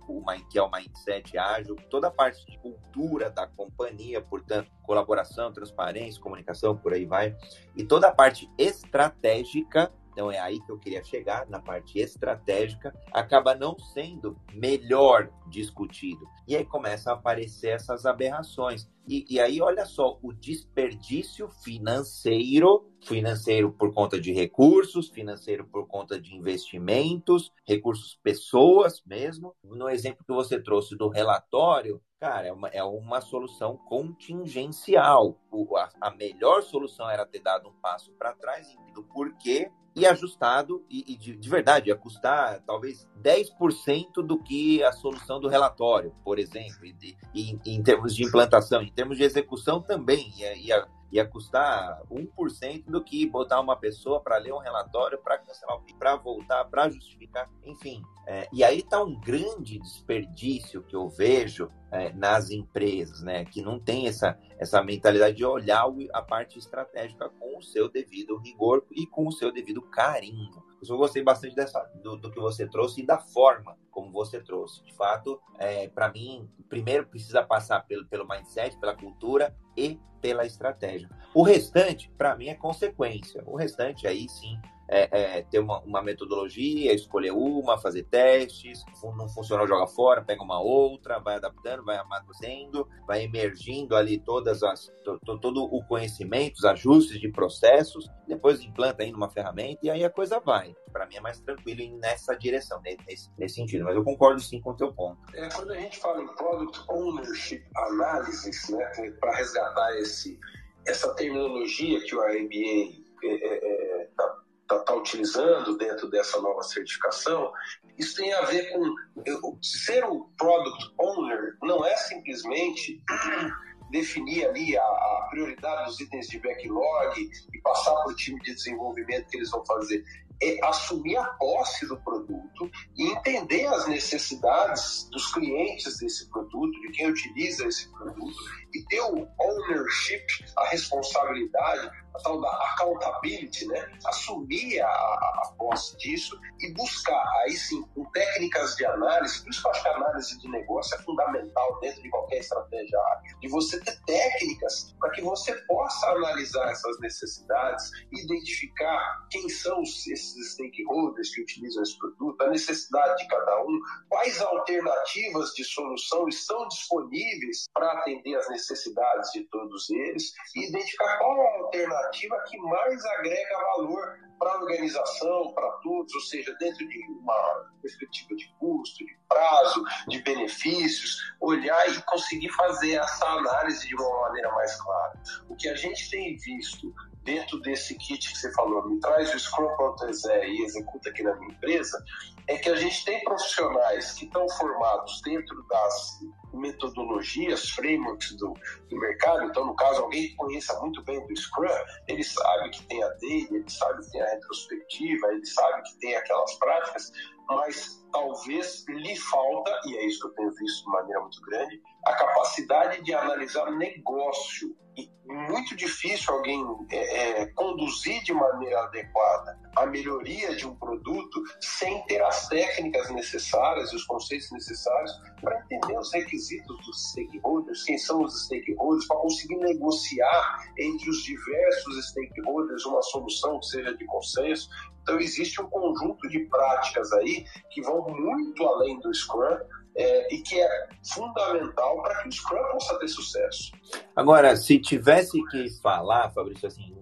que é o mindset ágil, toda a parte de cultura da companhia, portanto, colaboração, transparência, comunicação, por aí vai, e toda a parte estratégica então é aí que eu queria chegar, na parte estratégica, acaba não sendo melhor discutido. E aí começam a aparecer essas aberrações. E, e, aí, olha só, o desperdício financeiro, financeiro por conta de recursos, financeiro por conta de investimentos, recursos pessoas mesmo. No exemplo que você trouxe do relatório, cara, é uma, é uma solução contingencial. O, a, a melhor solução era ter dado um passo para trás, do porquê e ajustado, e, e de, de, verdade, ia custar talvez 10% do que a solução do relatório, por exemplo, e, e, em termos de implantação, termos de execução também, ia, ia, ia custar 1% do que botar uma pessoa para ler um relatório, para cancelar para voltar, para justificar, enfim. É, e aí está um grande desperdício que eu vejo é, nas empresas, né? Que não tem essa, essa mentalidade de olhar a parte estratégica com o seu devido rigor e com o seu devido carinho. Eu gostei bastante dessa, do, do que você trouxe e da forma como você trouxe. De fato, é, para mim, primeiro precisa passar pelo, pelo mindset, pela cultura e pela estratégia. O restante, para mim, é consequência. O restante aí sim é, é, ter uma, uma, metodologia, escolher uma, fazer testes, não funcionou, joga fora, pega uma outra, vai adaptando, vai amadurecendo, vai emergindo ali todas as, to, to, todo o conhecimento, os ajustes de processos, depois implanta aí numa ferramenta e aí a coisa vai. Para mim é mais tranquilo nessa direção, nesse, nesse sentido, mas eu concordo sim com o teu ponto. É, quando a gente fala em Product Ownership Analysis, né, para resgatar esse, essa terminologia que o RMBA está é, é, está tá utilizando dentro dessa nova certificação, isso tem a ver com eu, ser o product owner não é simplesmente definir ali a, a, prioridade dos itens de backlog e passar para o time de desenvolvimento que eles vão fazer. É assumir a posse do produto e entender as necessidades dos clientes desse produto, de quem utiliza esse produto, e ter o ownership, a responsabilidade, tal da accountability, né? assumir a, a posse disso e buscar, aí sim, com técnicas de análise, por isso que eu acho que a análise de negócio é fundamental dentro de qualquer estratégia de você ter técnicas para que você possa analisar essas necessidades, identificar quem são esses stakeholders que utilizam esse produto, a necessidade de cada um, quais alternativas de solução estão disponíveis para atender as necessidades de todos eles e identificar qual a alternativa que mais agrega valor para a organização, para todos, ou seja, dentro de uma perspectiva de custo, de prazo, de benefícios, olhar e conseguir fazer essa análise de uma maneira mais clara. O que a gente tem visto dentro desse kit que você falou, me traz o Scrum.exe e executa aqui na minha empresa, é que a gente tem profissionais que estão formados dentro das metodologias, frameworks do, do, mercado. Então, no caso, alguém que conheça muito bem do Scrum, ele sabe que tem a dele, ele sabe que tem a retrospectiva, ele sabe que tem aquelas práticas, mas talvez lhe falta, e é isso que eu tenho visto de maneira muito grande, a capacidade de analisar negócio. E muito difícil alguém é, é, conduzir de maneira adequada a melhoria de um produto sem ter as técnicas necessárias os conceitos necessários para entender os requisitos dos stakeholders, quem são os stakeholders, para conseguir negociar entre os diversos stakeholders uma solução que seja de consenso. Então, existe um conjunto de práticas aí que vão muito além do Scrum é, e que é fundamental para que o Scrum possa ter sucesso. Agora, se tivesse que falar, Fabrício, assim,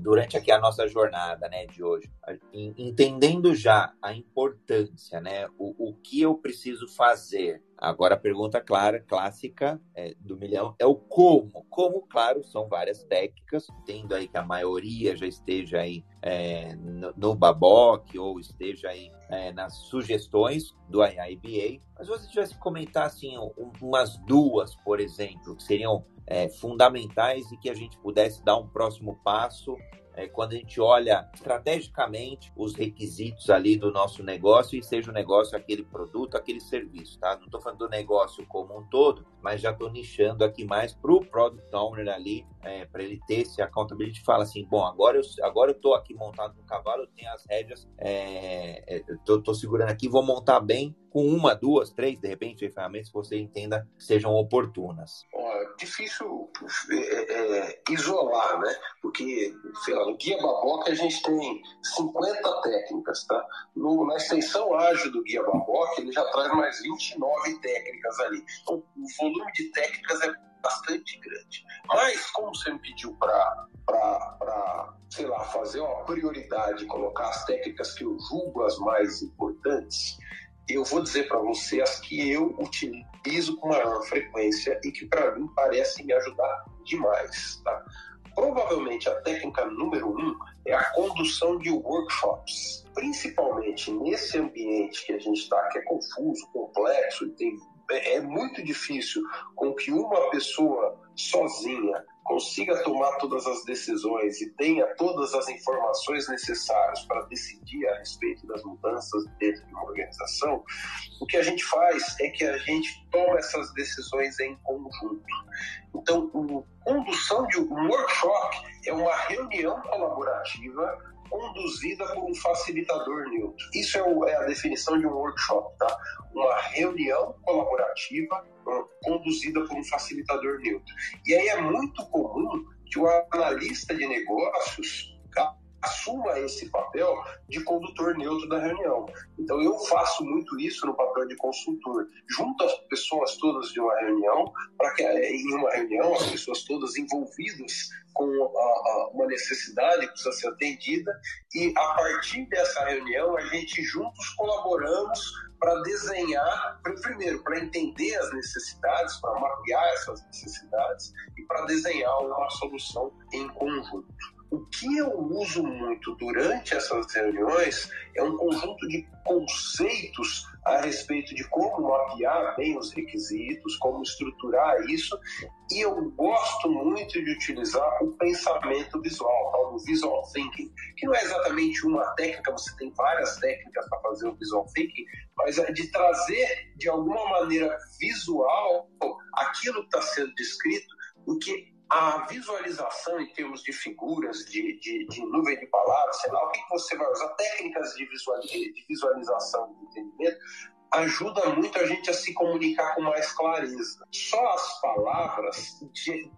durante aqui a nossa jornada né, de hoje, entendendo já a importância, né, o, o que eu preciso fazer Agora a pergunta clara, clássica é, do milhão é o como. Como, claro, são várias técnicas, tendo aí que a maioria já esteja aí é, no, no Baboc ou esteja aí é, nas sugestões do IIBA. Mas você tivesse comentar assim, um, umas duas, por exemplo, que seriam é, fundamentais e que a gente pudesse dar um próximo passo é, quando a gente olha estrategicamente os requisitos ali do nosso negócio e seja o negócio aquele produto, aquele serviço, tá? Não estou falando do negócio como um todo, mas já estou nichando aqui mais para o Product Owner ali, é, para ele ter esse accountability fala assim, bom, agora eu agora estou aqui montado no cavalo, eu tenho as rédeas, é, é estou segurando aqui, vou montar bem com uma, duas, três, de repente, ferramentas que você entenda que sejam oportunas. É difícil é, é, isolar, né? Porque, sei lá, no Guia Baboca a gente tem 50 técnicas, tá? No, na extensão ágil do Guia Baboca ele já traz mais 29 técnicas ali. Então, o volume de técnicas é bastante grande. Mas, como você me pediu para, sei lá, fazer uma prioridade, colocar as técnicas que eu julgo as mais importantes, eu vou dizer para você as que eu utilizo com maior frequência e que para mim parecem me ajudar demais. Tá? Provavelmente a técnica número um é a condução de workshops, principalmente nesse ambiente que a gente está, que é confuso, complexo e tem é, é muito difícil com que uma pessoa sozinha consiga tomar todas as decisões e tenha todas as informações necessárias para decidir a respeito das mudanças dentro de uma organização, o que a gente faz é que a gente toma essas decisões em conjunto. Então, a condução de um workshop é uma reunião colaborativa conduzida por um facilitador neutro. Isso é, é a definição de um workshop, tá? Uma reunião colaborativa conduzida por um facilitador neutro. E aí é muito comum que o analista de negócios assuma esse papel de condutor neutro da reunião. Então eu faço muito isso no papel de consultor, junto as pessoas todas de uma reunião, para que em uma reunião as pessoas todas envolvidas com a, a, uma necessidade que precisa ser atendida e a partir dessa reunião a gente juntos colaboramos para desenhar, primeiro, para entender as necessidades, para mapear essas necessidades e para desenhar uma solução em conjunto. O que eu uso muito durante essas reuniões é um conjunto de conceitos a respeito de como mapear bem os requisitos, como estruturar isso, e eu gosto muito de utilizar o pensamento visual, o visual thinking, que não é exatamente uma técnica, você tem várias técnicas para fazer o visual thinking, mas é de trazer de alguma maneira visual aquilo que está sendo descrito, o que a visualização em termos de figuras, de, de, de nuvem de palavras, sei lá, o que, você vai usar, técnicas de, visualização, de entendimento, ajuda muito a gente a se comunicar com mais clareza. Só as palavras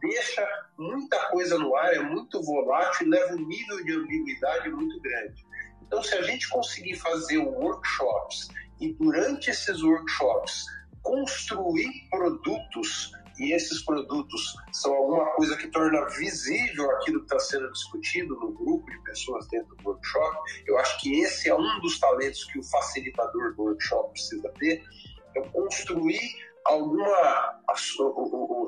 deixa muita coisa no ar, é muito volátil e leva um nível de ambiguidade muito grande. Então, se a gente conseguir fazer workshops e durante esses workshops construir produtos e esses produtos são alguma coisa que torna visível aquilo que está sendo discutido no grupo de pessoas dentro do workshop, eu acho que esse é um dos talentos que o facilitador do workshop precisa ter, é construir alguma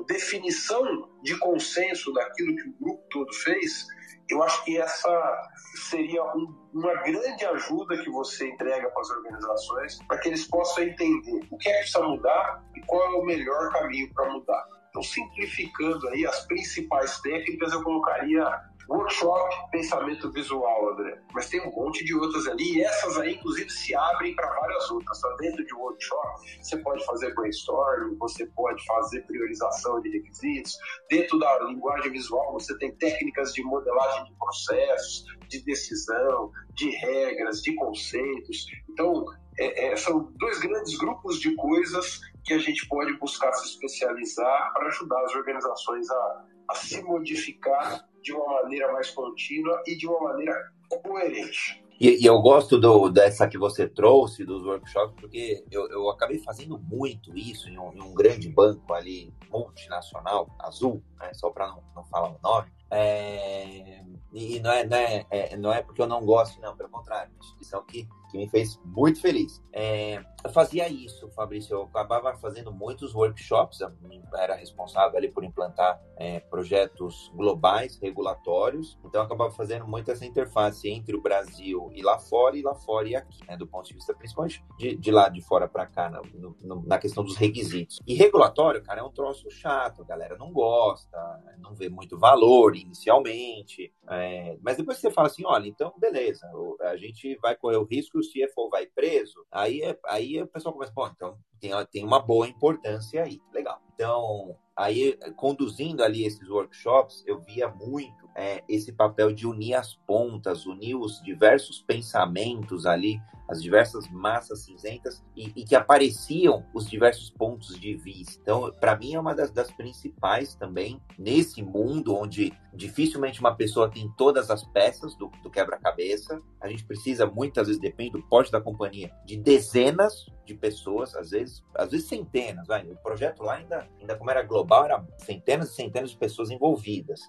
definição de consenso daquilo que o grupo todo fez, eu acho que essa seria um, uma grande ajuda que você entrega para as organizações, para que eles possam entender o que é que precisa mudar e qual é o melhor caminho para mudar. Então, simplificando aí as principais técnicas, eu colocaria workshop, pensamento visual, André. Mas tem um monte de outras ali, e essas aí, inclusive, se abrem para várias outras. Só dentro de workshop, você pode fazer brainstorming, você pode fazer priorização de requisitos. Dentro da linguagem visual, você tem técnicas de modelagem de processos, de decisão, de regras, de conceitos. Então, é, é, são dois grandes grupos de coisas que a gente pode buscar se especializar para ajudar as organizações a, a se modificar de uma maneira mais contínua e de uma maneira coerente. E, e, eu gosto do, dessa que você trouxe, dos workshops, porque eu, eu acabei fazendo muito isso em um, em um grande banco ali, multinacional, azul, né, só para não, não falar o nome. É, e não é, não, é, é, não é porque eu não gosto, não, pelo contrário, é uma instituição que que me fez muito feliz. É, eu fazia isso, Fabrício, eu acabava fazendo muitos workshops, era responsável ali por implantar é, projetos globais, regulatórios, então eu acabava fazendo muito essa interface entre o Brasil e lá fora, e lá fora e aqui, né, do ponto de vista principalmente de, de lá de fora para cá, na, no, na questão dos requisitos. E regulatório, cara, é um troço chato, a galera não gosta, não vê muito valor inicialmente, é, mas depois você fala assim, olha, então beleza, a gente vai correr o risco o CFO vai preso, aí, é, aí o pessoal começa, bom, então tem, tem uma boa importância aí, legal. Então, aí conduzindo ali esses workshops, eu via muito é, esse papel de unir as pontas, unir os diversos pensamentos ali, as diversas massas cinzentas e, e que apareciam os diversos pontos de vista. Então, para mim, é uma das, das, principais também nesse mundo onde dificilmente uma pessoa tem todas as peças do, do quebra-cabeça. A gente precisa, muitas vezes, depende do porte da companhia, de dezenas de pessoas, às vezes, às vezes centenas. Vai. O projeto lá ainda, ainda como era global, era centenas e centenas de pessoas envolvidas.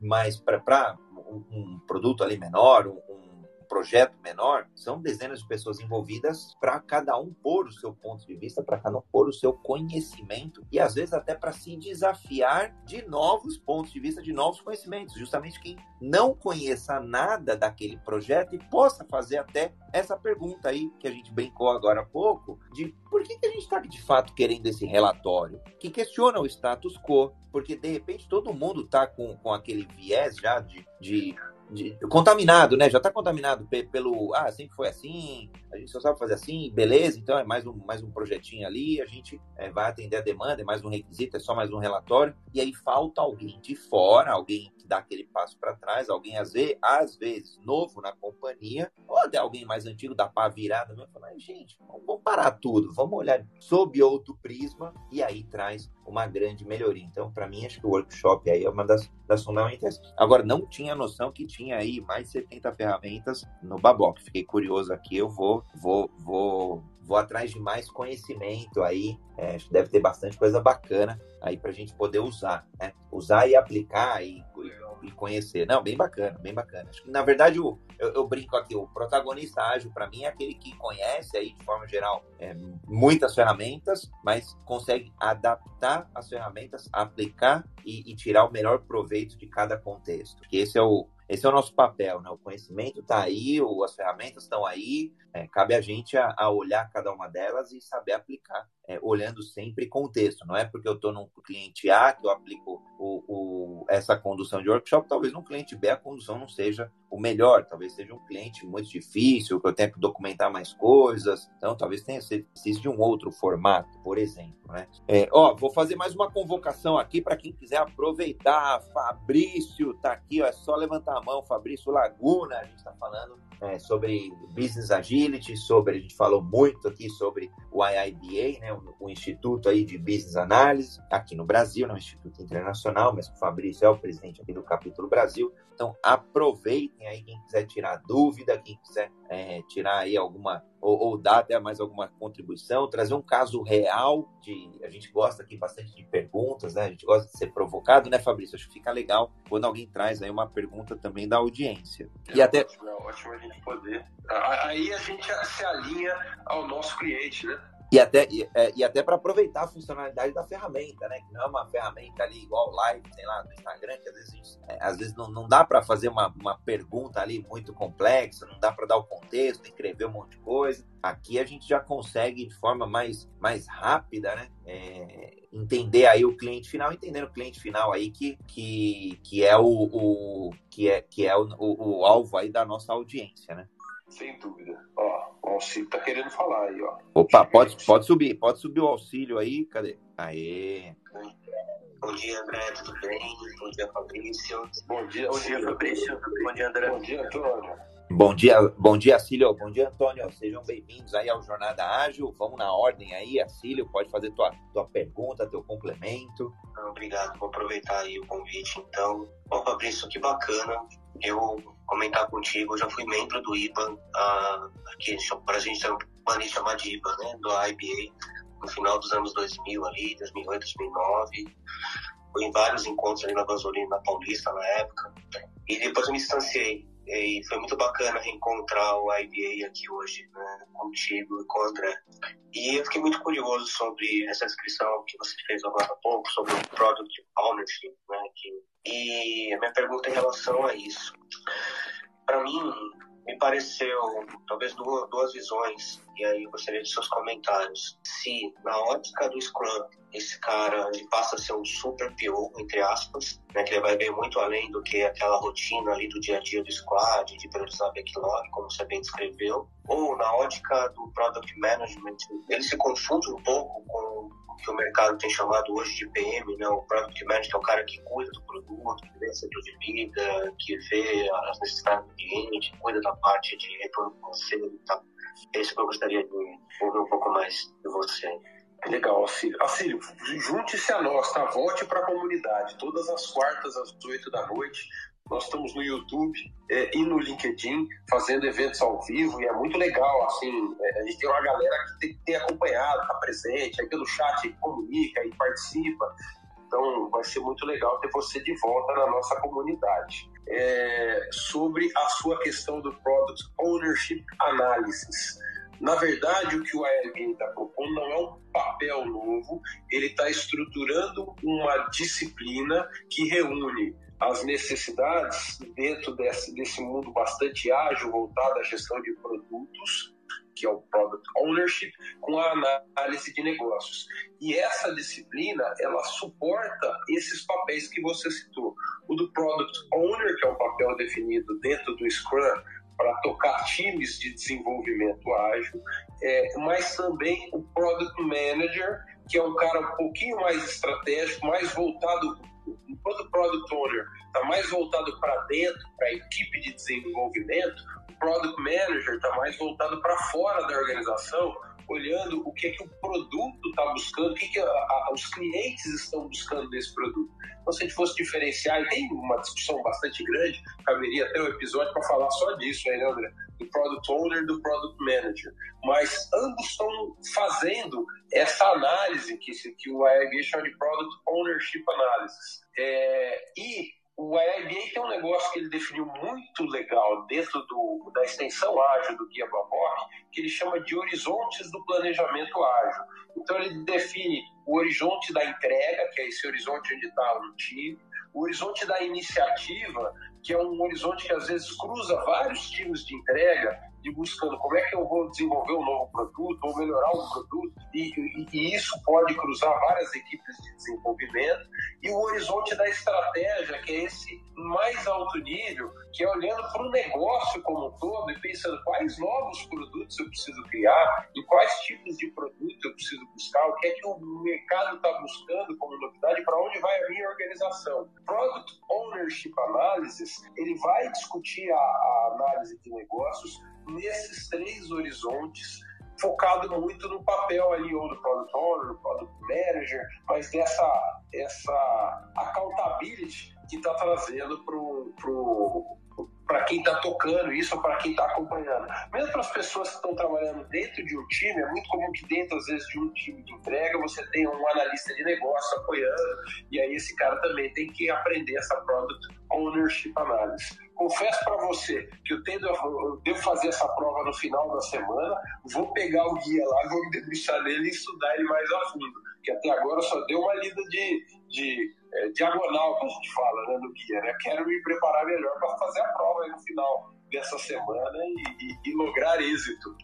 Mas para um, um, produto ali menor, um, projeto menor, são dezenas de pessoas envolvidas para cada um pôr o seu ponto de vista, para cada um pôr o seu conhecimento e às vezes até para se desafiar de novos pontos de vista, de novos conhecimentos. Justamente quem não conheça nada daquele projeto e possa fazer até essa pergunta aí que a gente brincou agora há pouco, de por que, que a gente está de fato querendo esse relatório, que questiona o status quo, porque de repente todo mundo está com, com aquele viés já de, de de, contaminado, né? Já está contaminado pelo. Ah, sempre foi assim, a gente só sabe fazer assim, beleza, então é mais um, mais um projetinho ali, a gente é, vai atender a demanda, é mais um requisito, é só mais um relatório, e aí falta alguém de fora, alguém que dá aquele passo para trás, alguém às vezes, às vezes novo na companhia, ou até alguém mais antigo, dá para virada mesmo, falar, gente, vamos parar tudo, vamos olhar sob outro prisma, e aí traz uma grande melhoria. Então, para mim, acho que o workshop aí é uma das, das fundamentais. Agora, não tinha noção que tinha aí mais de 70 ferramentas no Baboc. Fiquei curioso aqui, eu vou, vou, vou, vou atrás de mais conhecimento aí. É, deve ter bastante coisa bacana aí para a gente poder usar, né? Usar e aplicar e, e conhecer. Não, bem bacana, bem bacana. Acho que, na verdade, o, eu, eu brinco aqui, o protagonista ágil, para mim, é aquele que conhece aí, de forma geral, é, muitas ferramentas, mas consegue adaptar as ferramentas, aplicar e, e tirar o melhor proveito de cada contexto. Que esse é o, esse é o nosso papel, né? O conhecimento está aí, as ferramentas estão aí, é, cabe a gente a, a, olhar cada uma delas e saber aplicar, é, olhando sempre contexto. Não é porque eu estou num cliente A que eu aplico o, o, essa condução de workshop, talvez no cliente B a condução não seja o melhor, talvez seja um cliente muito difícil, que eu tenho que documentar mais coisas, então talvez tenha precise de um outro formato, por exemplo. Né? É, ó, vou fazer mais uma convocação aqui para quem quiser aproveitar. Fabrício tá aqui, ó, é só levantar a mão, Fabrício Laguna, a gente está falando é, sobre Business Agility, sobre, a gente falou muito aqui sobre o IIBA, né, o, o, Instituto aí de Business Analysis, aqui no Brasil, né, um Instituto Internacional, mas o Fabrício é o presidente aqui do capítulo Brasil. Então, aproveitem aí quem quiser tirar dúvida, quem quiser é, tirar aí alguma ou, ou, dar até mais alguma contribuição, trazer um caso real de. A gente gosta aqui bastante de perguntas, né? A gente gosta de ser provocado, né, Fabrício? Acho que fica legal quando alguém traz aí uma pergunta também da audiência. É, e até. Ótimo, é ótimo a gente poder. Aí a gente se alinha ao nosso cliente, né? E até, e, é, e até para aproveitar a funcionalidade da ferramenta, né? Que não é uma ferramenta ali igual live, sei lá, no Instagram, que às vezes, é, às vezes não, não dá para fazer uma, uma pergunta ali muito complexa, não dá para dar o contexto, escrever um monte de coisa. Aqui a gente já consegue de forma mais, mais rápida, né? É, entender aí o cliente final, entendendo o cliente final aí que, que, que é o, o que é, que é o, o, o alvo aí da nossa audiência, né? Sem dúvida. Ó, o auxílio tá querendo falar aí, ó. Opa, pode, pode subir, pode subir o auxílio aí, cadê? Aê. Bom dia, André, tudo bem? Bom dia, Fabrício. Bom dia, Bom dia, Fabrício. Bom dia, André. Bom dia, Antônio. Bom dia, bom dia, Cílio. Bom dia, Antônio. Sejam bem-vindos aí ao Jornada Ágil. Vamos na ordem aí, Acílio. Pode fazer tua, tua pergunta, teu complemento. Obrigado. Vou aproveitar aí o convite, então. Bom, Fabrício, que bacana. Eu comentar contigo, eu já fui membro do IBA, uh, aqui para a gente tem uma lista chamada IBA, né, do IBA, no final dos anos 2000 ali, 2008, 2009. Fui em vários encontros ali na gasolina na Paulista na época. E depois eu me distanciei. E foi muito bacana reencontrar o IBA aqui hoje, né, contigo e André. E eu fiquei muito curioso sobre essa descrição que você fez agora há pouco, sobre o Product Ownership, né, que, e a minha pergunta em relação a isso. Para mim, me pareceu talvez duas, duas visões, e aí eu gostaria de seus comentários. Se na ótica do Scrum esse cara ele passa a ser um super PO, entre aspas, né, que ele vai ver muito além do que aquela rotina ali do dia a dia do squad, de priorizar backlog, como você bem descreveu, ou na ótica do Product Management, ele se confunde um pouco com o que o mercado tem chamado hoje de PM, né? o Product Manager, é o cara que cuida do produto, que vê ciclo de vida, que vê as necessidades do cliente, cuida da parte de retorno financeiro e tal. É isso que eu gostaria de ouvir um pouco mais de você. Legal, Assílio. Assílio, junte-se a nós, tá? Volte para a comunidade. Todas as quartas, às oito da noite, nós estamos no YouTube é, e no LinkedIn fazendo eventos ao vivo e é muito legal, assim, é, a gente tem uma galera que tem, tem acompanhado, tá presente, aí pelo chat comunica e participa. Então vai ser muito legal ter você de volta na nossa comunidade. É, sobre a sua questão do Product Ownership Analysis. Na verdade, o que o IRB está propondo não é um papel novo, ele está estruturando uma disciplina que reúne as necessidades dentro desse, desse mundo bastante ágil, voltado à gestão de produtos, que é o Product Ownership, com a análise de negócios. E essa disciplina, ela suporta esses papéis que você citou. O do Product Owner, que é um papel definido dentro do Scrum para tocar times de desenvolvimento ágil, é, mas também o Product Manager, que é um cara um pouquinho mais estratégico, mais voltado enquanto o Product Owner está mais voltado para dentro, para a equipe de desenvolvimento, o Product Manager está mais voltado para fora da organização, olhando o que, é que o produto está buscando, o que, que a, a, os clientes estão buscando desse produto. Então, se a gente fosse diferenciar, e tem uma discussão bastante grande, caberia até um episódio para falar só disso aí, né, André? Do Product Owner do Product Manager. Mas ambos estão fazendo essa análise que, que o IIB chama de Product Ownership Analysis. É, e o IIBA tem um negócio que ele definiu muito legal dentro do, da extensão ágil do Guia Babok, que ele chama de horizontes do planejamento ágil. Então ele define o horizonte da entrega, que é esse horizonte onde está o time, o horizonte da iniciativa, que é um horizonte que às vezes cruza vários times de entrega, de buscando como é que eu vou desenvolver um novo produto ou melhorar um produto, e, e, e, isso pode cruzar várias equipes de desenvolvimento, e o horizonte da estratégia, que é esse mais alto nível, que é olhando para o negócio como um todo e pensando quais novos produtos eu preciso criar, e quais tipos de produto eu preciso buscar, o que é que o mercado está buscando como novidade, para onde vai a minha organização. Product Ownership Analysis, ele vai discutir a, a análise de negócios nesses três horizontes, focado muito no papel ali, ou do Product Owner, do Product Manager, mas dessa essa accountability que está trazendo para pro, para quem está tocando isso para quem está acompanhando. Mesmo para as pessoas que estão trabalhando dentro de um time, é muito comum que dentro, às vezes, de um time de entrega, você tenha um analista de negócio apoiando, e aí esse cara também tem que aprender essa Product Ownership Analysis. Confesso para você que eu, tendo, eu devo fazer essa prova no final da semana, vou pegar o guia lá, vou me debruçar nele e estudar ele mais a fundo, que até agora só deu uma lida de, de é, diagonal que a gente fala né, no guia. Né? Quero me preparar melhor para fazer a prova no final dessa semana e, e, e lograr êxito.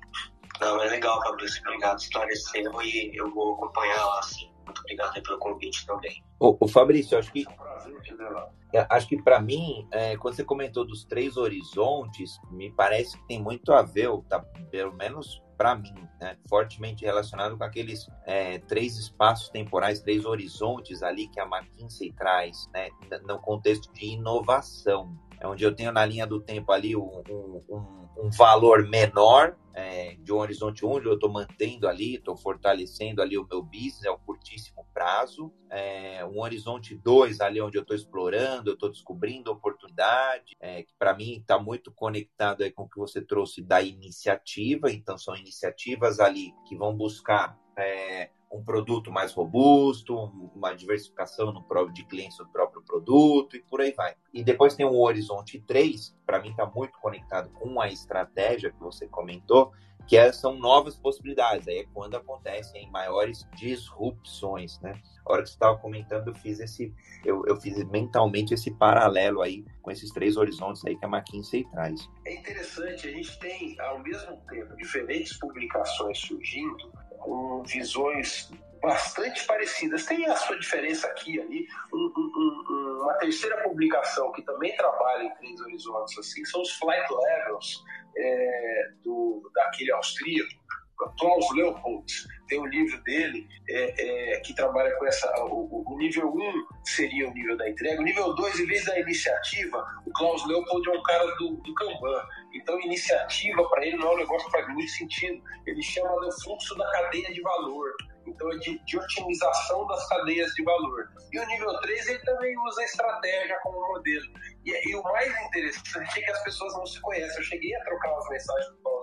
Não, é legal, Fabrício. Obrigado, esclarecendo e eu vou acompanhar lá, sim. Muito obrigado pelo convite também. Ô, ô Fabrício, acho que. É, acho que para mim, é, quando você comentou dos três horizontes, me parece que tem muito a ver, tá, pelo menos para mim, né, fortemente relacionado com aqueles é, três espaços temporais, três horizontes ali que a McKinsey traz, né, no contexto de inovação. É onde eu tenho na linha do tempo ali um, um, um valor menor é, de um horizonte onde eu estou mantendo ali, estou fortalecendo ali o meu business, é um curtíssimo prazo. É, um horizonte 2 ali onde eu estou explorando, eu estou descobrindo oportunidade, é, que para mim está muito conectado aí com o que você trouxe da iniciativa. Então, são iniciativas ali que vão buscar é, um produto mais robusto, uma diversificação no próprio de clientes do próprio produto e por aí vai. E depois tem o Horizonte 3, para mim está muito conectado com a estratégia que você comentou, que é, são novas possibilidades. Aí é quando acontecem maiores disrupções, né? A hora que você estava comentando, eu fiz esse, eu, eu fiz mentalmente esse paralelo aí com esses três horizontes aí que a McKinsey traz. É interessante, a gente tem ao mesmo tempo diferentes publicações surgindo com visões bastante parecidas. Tem a sua diferença aqui ali. Um, um, uma terceira publicação que também trabalha em três horizontes assim são os flight levels é, do, daquele austríaco, Klaus Leopold. Tem um livro dele é, é, que trabalha com essa. O, o, nível 1 seria o nível da entrega. O nível 2, em vez da iniciativa, o Klaus Leopold é um cara do, do Kanban. Então, iniciativa para ele não é um negócio que faz muito sentido. Ele chama do fluxo da cadeia de valor. Então, de, de, otimização das cadeias de valor. E o nível 3, ele também usa estratégia como modelo. E, e, o mais interessante é que as pessoas não se conhecem. Eu cheguei a trocar umas mensagens com o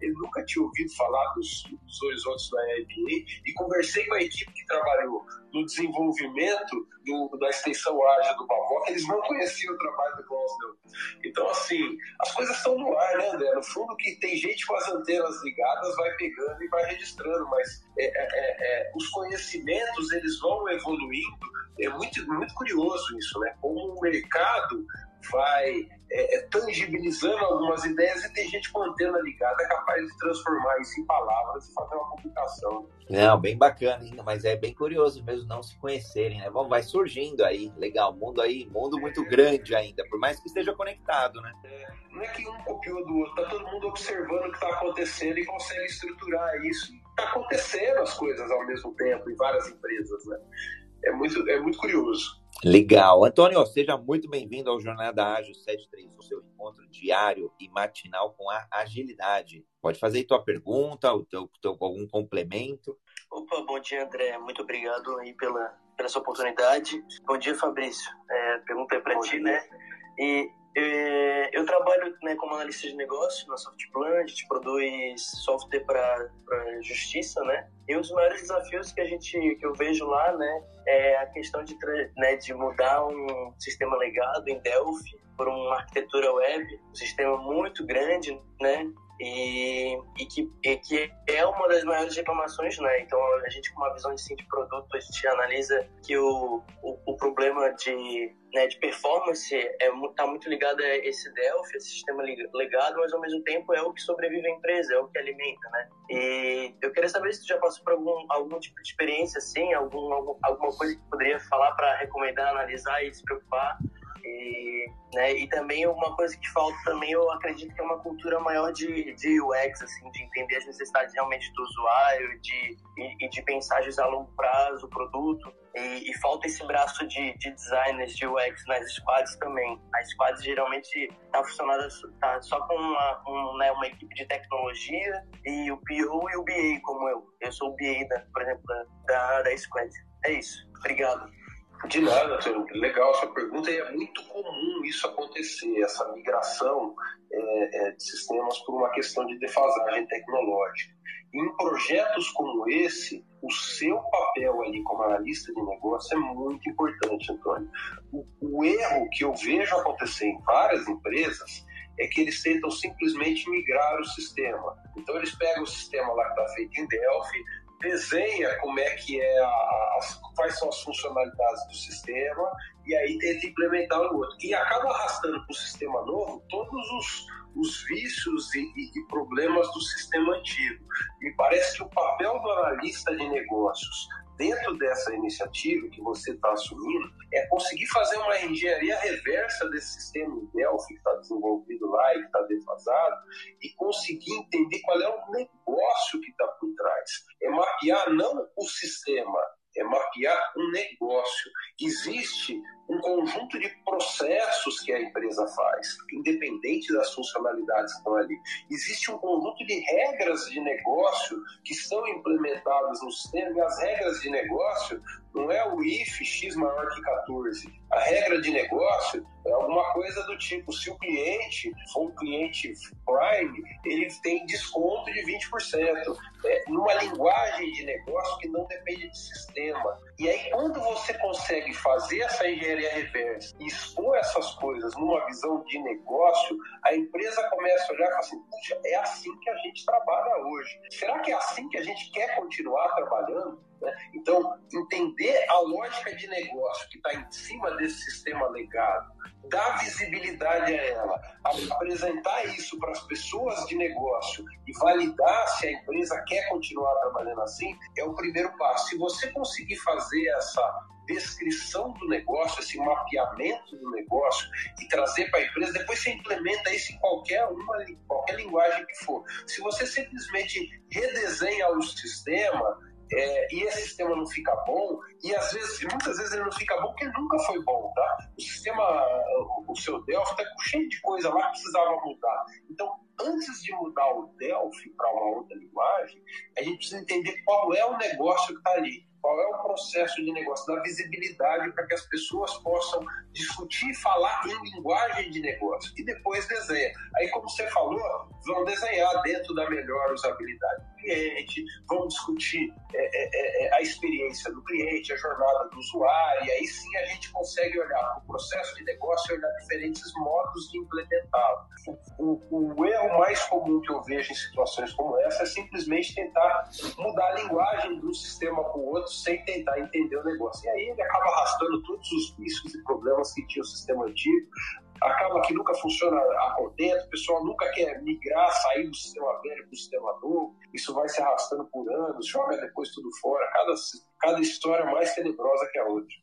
ele nunca tinha ouvido falar dos, dos horizontes da EBA e conversei com a equipe que trabalhou no desenvolvimento do, da extensão ágil do Balboa, eles não conheciam o trabalho do Gosnell. Então, assim, as coisas estão no ar, né, André? No fundo, que tem gente com as antenas ligadas, vai pegando e vai registrando, mas é, é, é, é os conhecimentos, eles vão evoluindo. É muito, muito curioso isso, né? Como o mercado vai é, é, tangibilizando algumas ideias e tem gente com antena ligada capaz de transformar isso em palavras e fazer uma publicação. Não, bem bacana ainda, mas é bem curioso mesmo não se conhecerem, né? Vai surgindo aí, legal, mundo aí, mundo muito é. grande ainda, por mais que esteja conectado, né? É, não é que um copiou do outro, tá todo mundo observando o que está acontecendo e consegue estruturar isso. Tá acontecendo as coisas ao mesmo tempo em várias empresas, né? É muito, é muito curioso. Legal. Antônio, seja muito bem-vindo ao Jornada Ágil 73, o seu encontro diário e matinal com a agilidade. Pode fazer aí tua pergunta, o teu, teu, algum complemento. Opa, bom dia, André. Muito obrigado aí pela, pela sua oportunidade. Bom dia, Fabrício. É, pergunta é para ti, né? E é, eu trabalho né, como analista de negócio na Softplan, a gente produz software para justiça, né? E um dos maiores desafios que a gente que eu vejo lá, né, é a questão de, né, de mudar um sistema legado em Delphi por uma arquitetura web, um sistema muito grande, né? E, e, que, e que é uma das maiores reclamações, né? Então a gente com uma visão assim, de produto a gente analisa que o, o, o problema de, né, de performance é tá muito ligado a esse Delphi, esse sistema legado, mas ao mesmo tempo é o que sobrevive a empresa, é o que alimenta, né? E eu queria saber se tu já passou por algum algum tipo de experiência assim, algum, algum alguma coisa que poderia falar para recomendar, analisar e se preocupar e, né, e também uma coisa que falta também, eu acredito que é uma cultura maior de, de UX, assim, de entender as necessidades realmente do usuário de, e, e de mensagens a longo prazo, o produto. E, e, falta esse braço de, de designers de UX nas squads também. As squads geralmente tá funcionando tá só com uma, um, né, uma equipe de tecnologia e o PO e o BA, como eu. Eu sou o BA, da, por exemplo, da, da squad. É isso. Obrigado. De nada, legal a sua pergunta e é muito comum isso acontecer, essa migração é, é, de sistemas por uma questão de defasagem tecnológica. Em projetos como esse, o seu papel ali como analista de negócio é muito importante, Antônio. O, o erro que eu vejo acontecer em várias empresas é que eles tentam simplesmente migrar o sistema. Então eles pegam o sistema lá que está feito em Delphi, desenha como é que é a, quais são as funcionalidades do sistema e aí tenta implementar no outro. E acaba arrastando para o sistema novo todos os, os vícios e, e, e, problemas do sistema antigo. Me parece que o papel do analista de negócios dentro dessa iniciativa que você está assumindo é conseguir fazer uma engenharia reversa desse sistema em Delphi que está desenvolvido lá e que está defasado e conseguir entender qual é o negócio que está por trás. É mapear não o sistema, é mapear um negócio. Existe um conjunto de processos que a empresa faz, independente das funcionalidades que estão ali. Existe um conjunto de regras de negócio que estão implementadas no sistema, e as regras de negócio não é o if x maior que 14. A regra de negócio é alguma coisa do tipo, se o cliente for um cliente Prime, ele tem desconto de 20%. É, numa linguagem de negócio que não depende de sistema. E aí, quando você consegue fazer essa engenharia reversa e expor essas coisas numa visão de negócio, a empresa começa a olhar e fala assim, puxa, é assim que a gente trabalha hoje. Será que é assim que a gente quer continuar trabalhando? Né? Então, entender a lógica de negócio que está em cima desse sistema legado, dar visibilidade a ela, apresentar isso para as pessoas de negócio e validar se a empresa quer continuar trabalhando assim, é o primeiro passo. Se você conseguir fazer essa descrição do negócio, esse mapeamento do negócio e trazer para a empresa, depois você implementa isso em qualquer uma, qualquer linguagem que for. Se você simplesmente redesenha o sistema, é, e esse sistema não fica bom, e às vezes, muitas vezes ele não fica bom porque nunca foi bom, tá? O sistema, o, seu Delphi está cheio de coisa lá que precisava mudar. Então, antes de mudar o Delphi para uma outra linguagem, a gente precisa entender qual é o negócio que está ali qual é o processo de negócio, da visibilidade para que as pessoas possam discutir e falar em linguagem de negócio e depois desenha. Aí, como você falou, vão desenhar dentro da melhor usabilidade do cliente, vão discutir é, é, é, a experiência do cliente, a jornada do usuário, e aí sim a gente consegue olhar para o processo de negócio e olhar diferentes modos de implementá-lo. O, o erro mais comum que eu vejo em situações como essa é simplesmente tentar mudar a linguagem de um sistema para o outro sem tentar entender o negócio. E aí ele acaba arrastando todos os riscos e problemas que tinha o sistema antigo, acaba que nunca funciona a contento, o pessoal nunca quer migrar, sair do sistema velho para o sistema novo, isso vai se arrastando por anos, joga depois tudo fora, cada, cada história mais tenebrosa que a outra.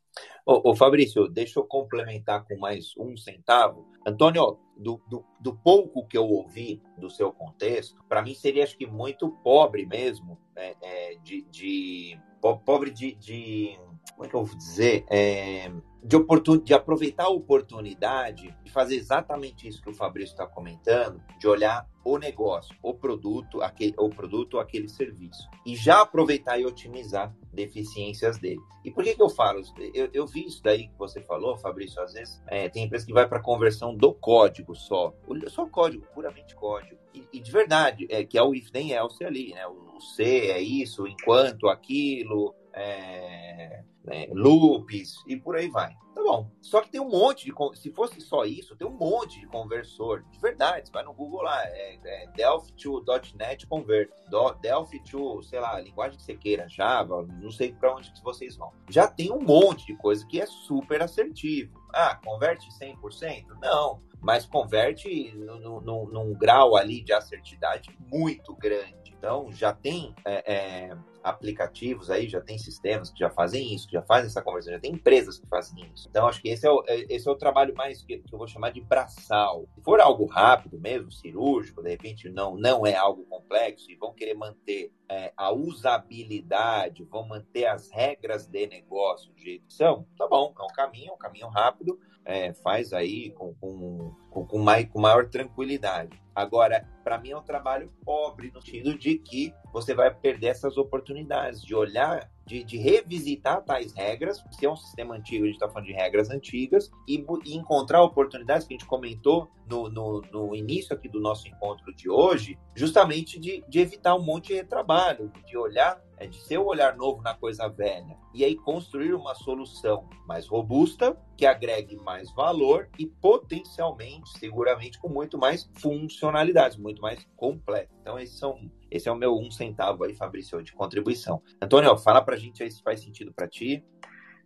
Ô, ô, Fabrício, deixa eu complementar com mais um centavo. Antônio, do, do, do pouco que eu ouvi do seu contexto, para mim seria acho que muito pobre mesmo, né, é, de, de pobre de, de, como é que eu vou dizer, é, de, oportun, de aproveitar a oportunidade de fazer exatamente isso que o Fabrício está comentando, de olhar o negócio, o produto, aquele, o produto, aquele serviço, e já aproveitar e otimizar deficiências dele. E por que, que eu falo? Eu, eu vi isso daí que você falou, Fabrício, às vezes é, tem empresa que vai para conversão do código só, só código, puramente código. E, e, de verdade, é que é o if then else ali, né? O C é isso, enquanto aquilo, é, né, loops e por aí vai. Tá bom. Só que tem um monte de. Se fosse só isso, tem um monte de conversor. De verdade. Você vai no Google lá. É, é Delphi to .NET Convert. Do, Delphi to, sei lá, linguagem que você queira, Java, não sei para onde que vocês vão. Já tem um monte de coisa que é super assertivo. Ah, converte 100%? Não. Mas converte no, num grau ali de assertividade muito grande. Então, já tem é, é, aplicativos aí, já tem sistemas que já fazem isso, que já fazem essa conversão, já tem empresas que fazem isso. Então, acho que esse é o, é, esse é o trabalho mais que, que eu vou chamar de braçal. Se for algo rápido mesmo, cirúrgico, de repente não, não é algo complexo e vão querer manter é, a usabilidade, vão manter as regras de negócio de edição, tá bom, é um caminho, é um caminho rápido, é, faz aí com, com, com, com, com maior tranquilidade. Agora, para mim é um trabalho pobre, no sentido de que você vai perder essas oportunidades de olhar, de, de revisitar tais regras, se é um sistema antigo, a gente está falando de regras antigas, e, e, encontrar oportunidades que a gente comentou no, no, no, início aqui do nosso encontro de hoje, justamente de, de evitar um monte de retrabalho, de olhar é de ser o olhar novo na coisa velha e aí construir uma solução mais robusta que agregue mais valor e potencialmente, seguramente, com muito mais funcionalidades, muito mais completa. Então, esse, são, esse é o meu um centavo aí, Fabrício, de contribuição. Antônio, fala pra gente aí se faz sentido para ti.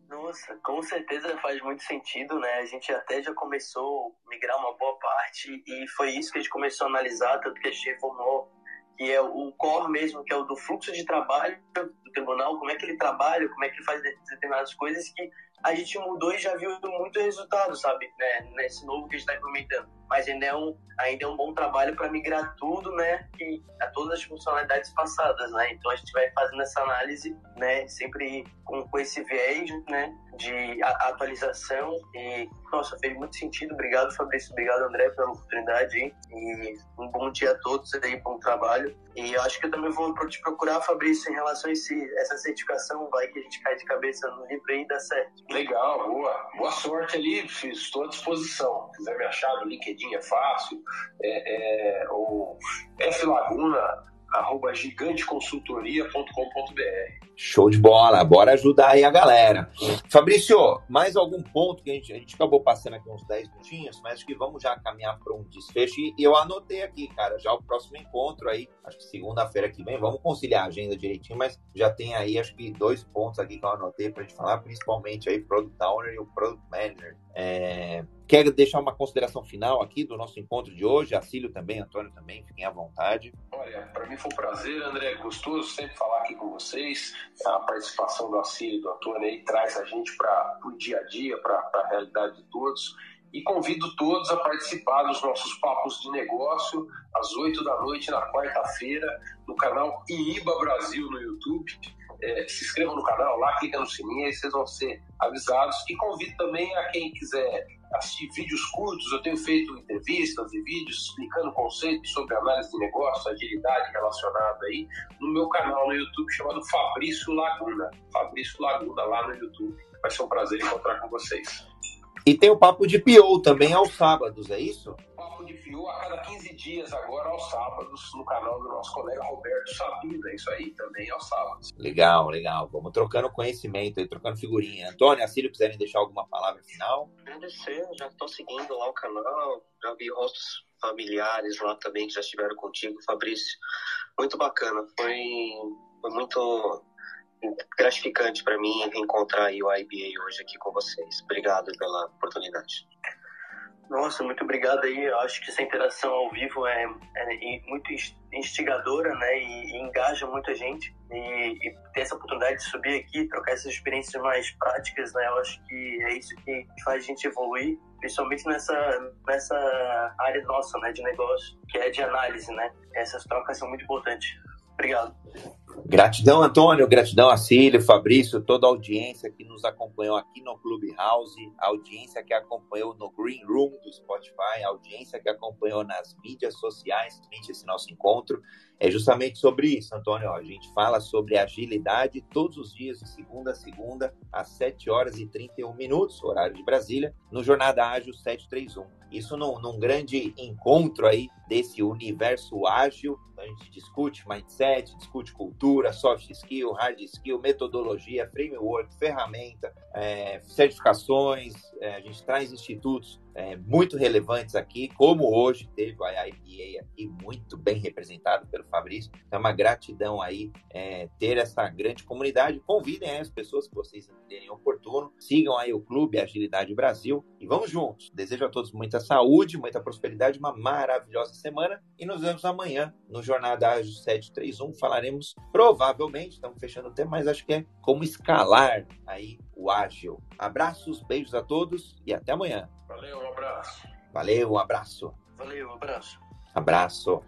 Nossa, com certeza faz muito sentido, né? A gente até já começou a migrar uma boa parte e foi isso que a gente começou a analisar, tanto que a gente reformou que é o core mesmo, que é o do fluxo de trabalho do tribunal, como é que ele trabalha, como é que ele faz determinadas coisas que a gente mudou e já viu muito resultado, sabe, né, nesse novo que a gente está implementando. Mas ainda é um, ainda é um bom trabalho para migrar tudo, né, e a todas as funcionalidades passadas, né. Então a gente vai fazendo essa análise, né, sempre com, com esse viés, né, de atualização e, nossa, fez muito sentido. Obrigado, Fabrício. Obrigado, André, pela oportunidade. Hein? E um bom dia a todos aí, bom trabalho. E eu acho que eu também vou te procurar, Fabrício, em relação a esse, essa certificação. Vai que a gente cai de cabeça no aí e dá certo. Legal, boa. Boa sorte ali, estou à disposição. Se quiser me achar no LinkedIn é fácil. É, é, o F Laguna arroba giganteconsultoria.com.br. Show de bola, bora ajudar aí a galera. Fabrício, mais algum ponto que a gente, a gente acabou passando aqui uns 10 minutinhos, mas acho que vamos já caminhar para um desfecho. E eu anotei aqui, cara, já o próximo encontro aí, acho que segunda-feira que vem, vamos conciliar a agenda direitinho, mas já tem aí, acho que dois pontos aqui que eu anotei para a gente falar, principalmente aí Product Owner e o Product Manager. É, Quer deixar uma consideração final aqui do nosso encontro de hoje? Acílio também, Antônio também, fiquem à vontade. Olha, para mim foi um prazer, André, gostoso sempre falar aqui com vocês. A participação do Acílio e do Antônio aí traz a gente para o dia a dia, para a realidade de todos. E convido todos a participar dos nossos papos de negócio às 8 da noite na quarta-feira no canal IIBA Brasil no YouTube é, se inscrevam no canal lá, clica no sininho, aí vocês vão ser avisados. E convido também a quem quiser assistir vídeos curtos, eu tenho feito entrevistas e vídeos explicando conceitos sobre análise de negócio, agilidade relacionada aí, no meu canal no YouTube chamado Fabrício Laguna. Fabrício Laguna, lá no YouTube. Vai ser um prazer encontrar com vocês. E tem o Papo de Pio também aos sábados, é isso? Papo de Pio a cada 15 dias agora aos sábados no canal do nosso colega Roberto Sabina, isso aí também aos sábados. Legal, legal. Vamos trocando conhecimento e trocando figurinha. Antônio, Assílio, quiserem deixar alguma palavra final? Agradecer, já estou seguindo lá o canal, já vi rostos familiares lá também que já estiveram contigo, Fabrício. Muito bacana, foi, foi muito gratificante para mim reencontrar o IBA hoje aqui com vocês. Obrigado pela oportunidade. Nossa, muito obrigado aí. Eu acho que essa interação ao vivo é, é muito instigadora, né? E, e, engaja muita gente. E, e, ter essa oportunidade de subir aqui, trocar essas experiências mais práticas, né? Eu acho que é isso que faz a gente evoluir, principalmente nessa, nessa área nossa, né? De negócio, que é de análise, né? Essas trocas são muito importantes. Obrigado. Gratidão, Antônio, gratidão a Cílio, Fabrício, toda a audiência que nos acompanhou aqui no Clubhouse, a audiência que acompanhou no Green Room do Spotify, a audiência que acompanhou nas mídias sociais, esse nosso encontro. É justamente sobre isso, Antônio. A gente fala sobre agilidade todos os dias, de segunda a segunda, às 7 horas e 31 minutos, horário de Brasília, no Jornada Ágil 731. Isso num, num grande encontro aí desse universo ágil. A gente discute mindset, discute cultura, soft skill, hard skill, metodologia, framework, ferramenta, é, certificações. É, a gente traz institutos é, muito relevantes aqui, como hoje teve a IPA aqui, muito bem representado pelo Fabrício. É uma gratidão aí é, ter essa grande comunidade. Convidem as pessoas que vocês entenderem oportuno. Sigam aí o Clube Agilidade Brasil e vamos juntos. Desejo a todos muita saúde, muita prosperidade, uma maravilhosa semana e nos vemos amanhã no Jornada Ágil 731. Falaremos provavelmente, estamos fechando o tempo, mas acho que é como escalar aí o ágil. Abraços, beijos a todos e até amanhã. Valeu, um abraço. Valeu, um abraço. Valeu, um abraço. Abraço.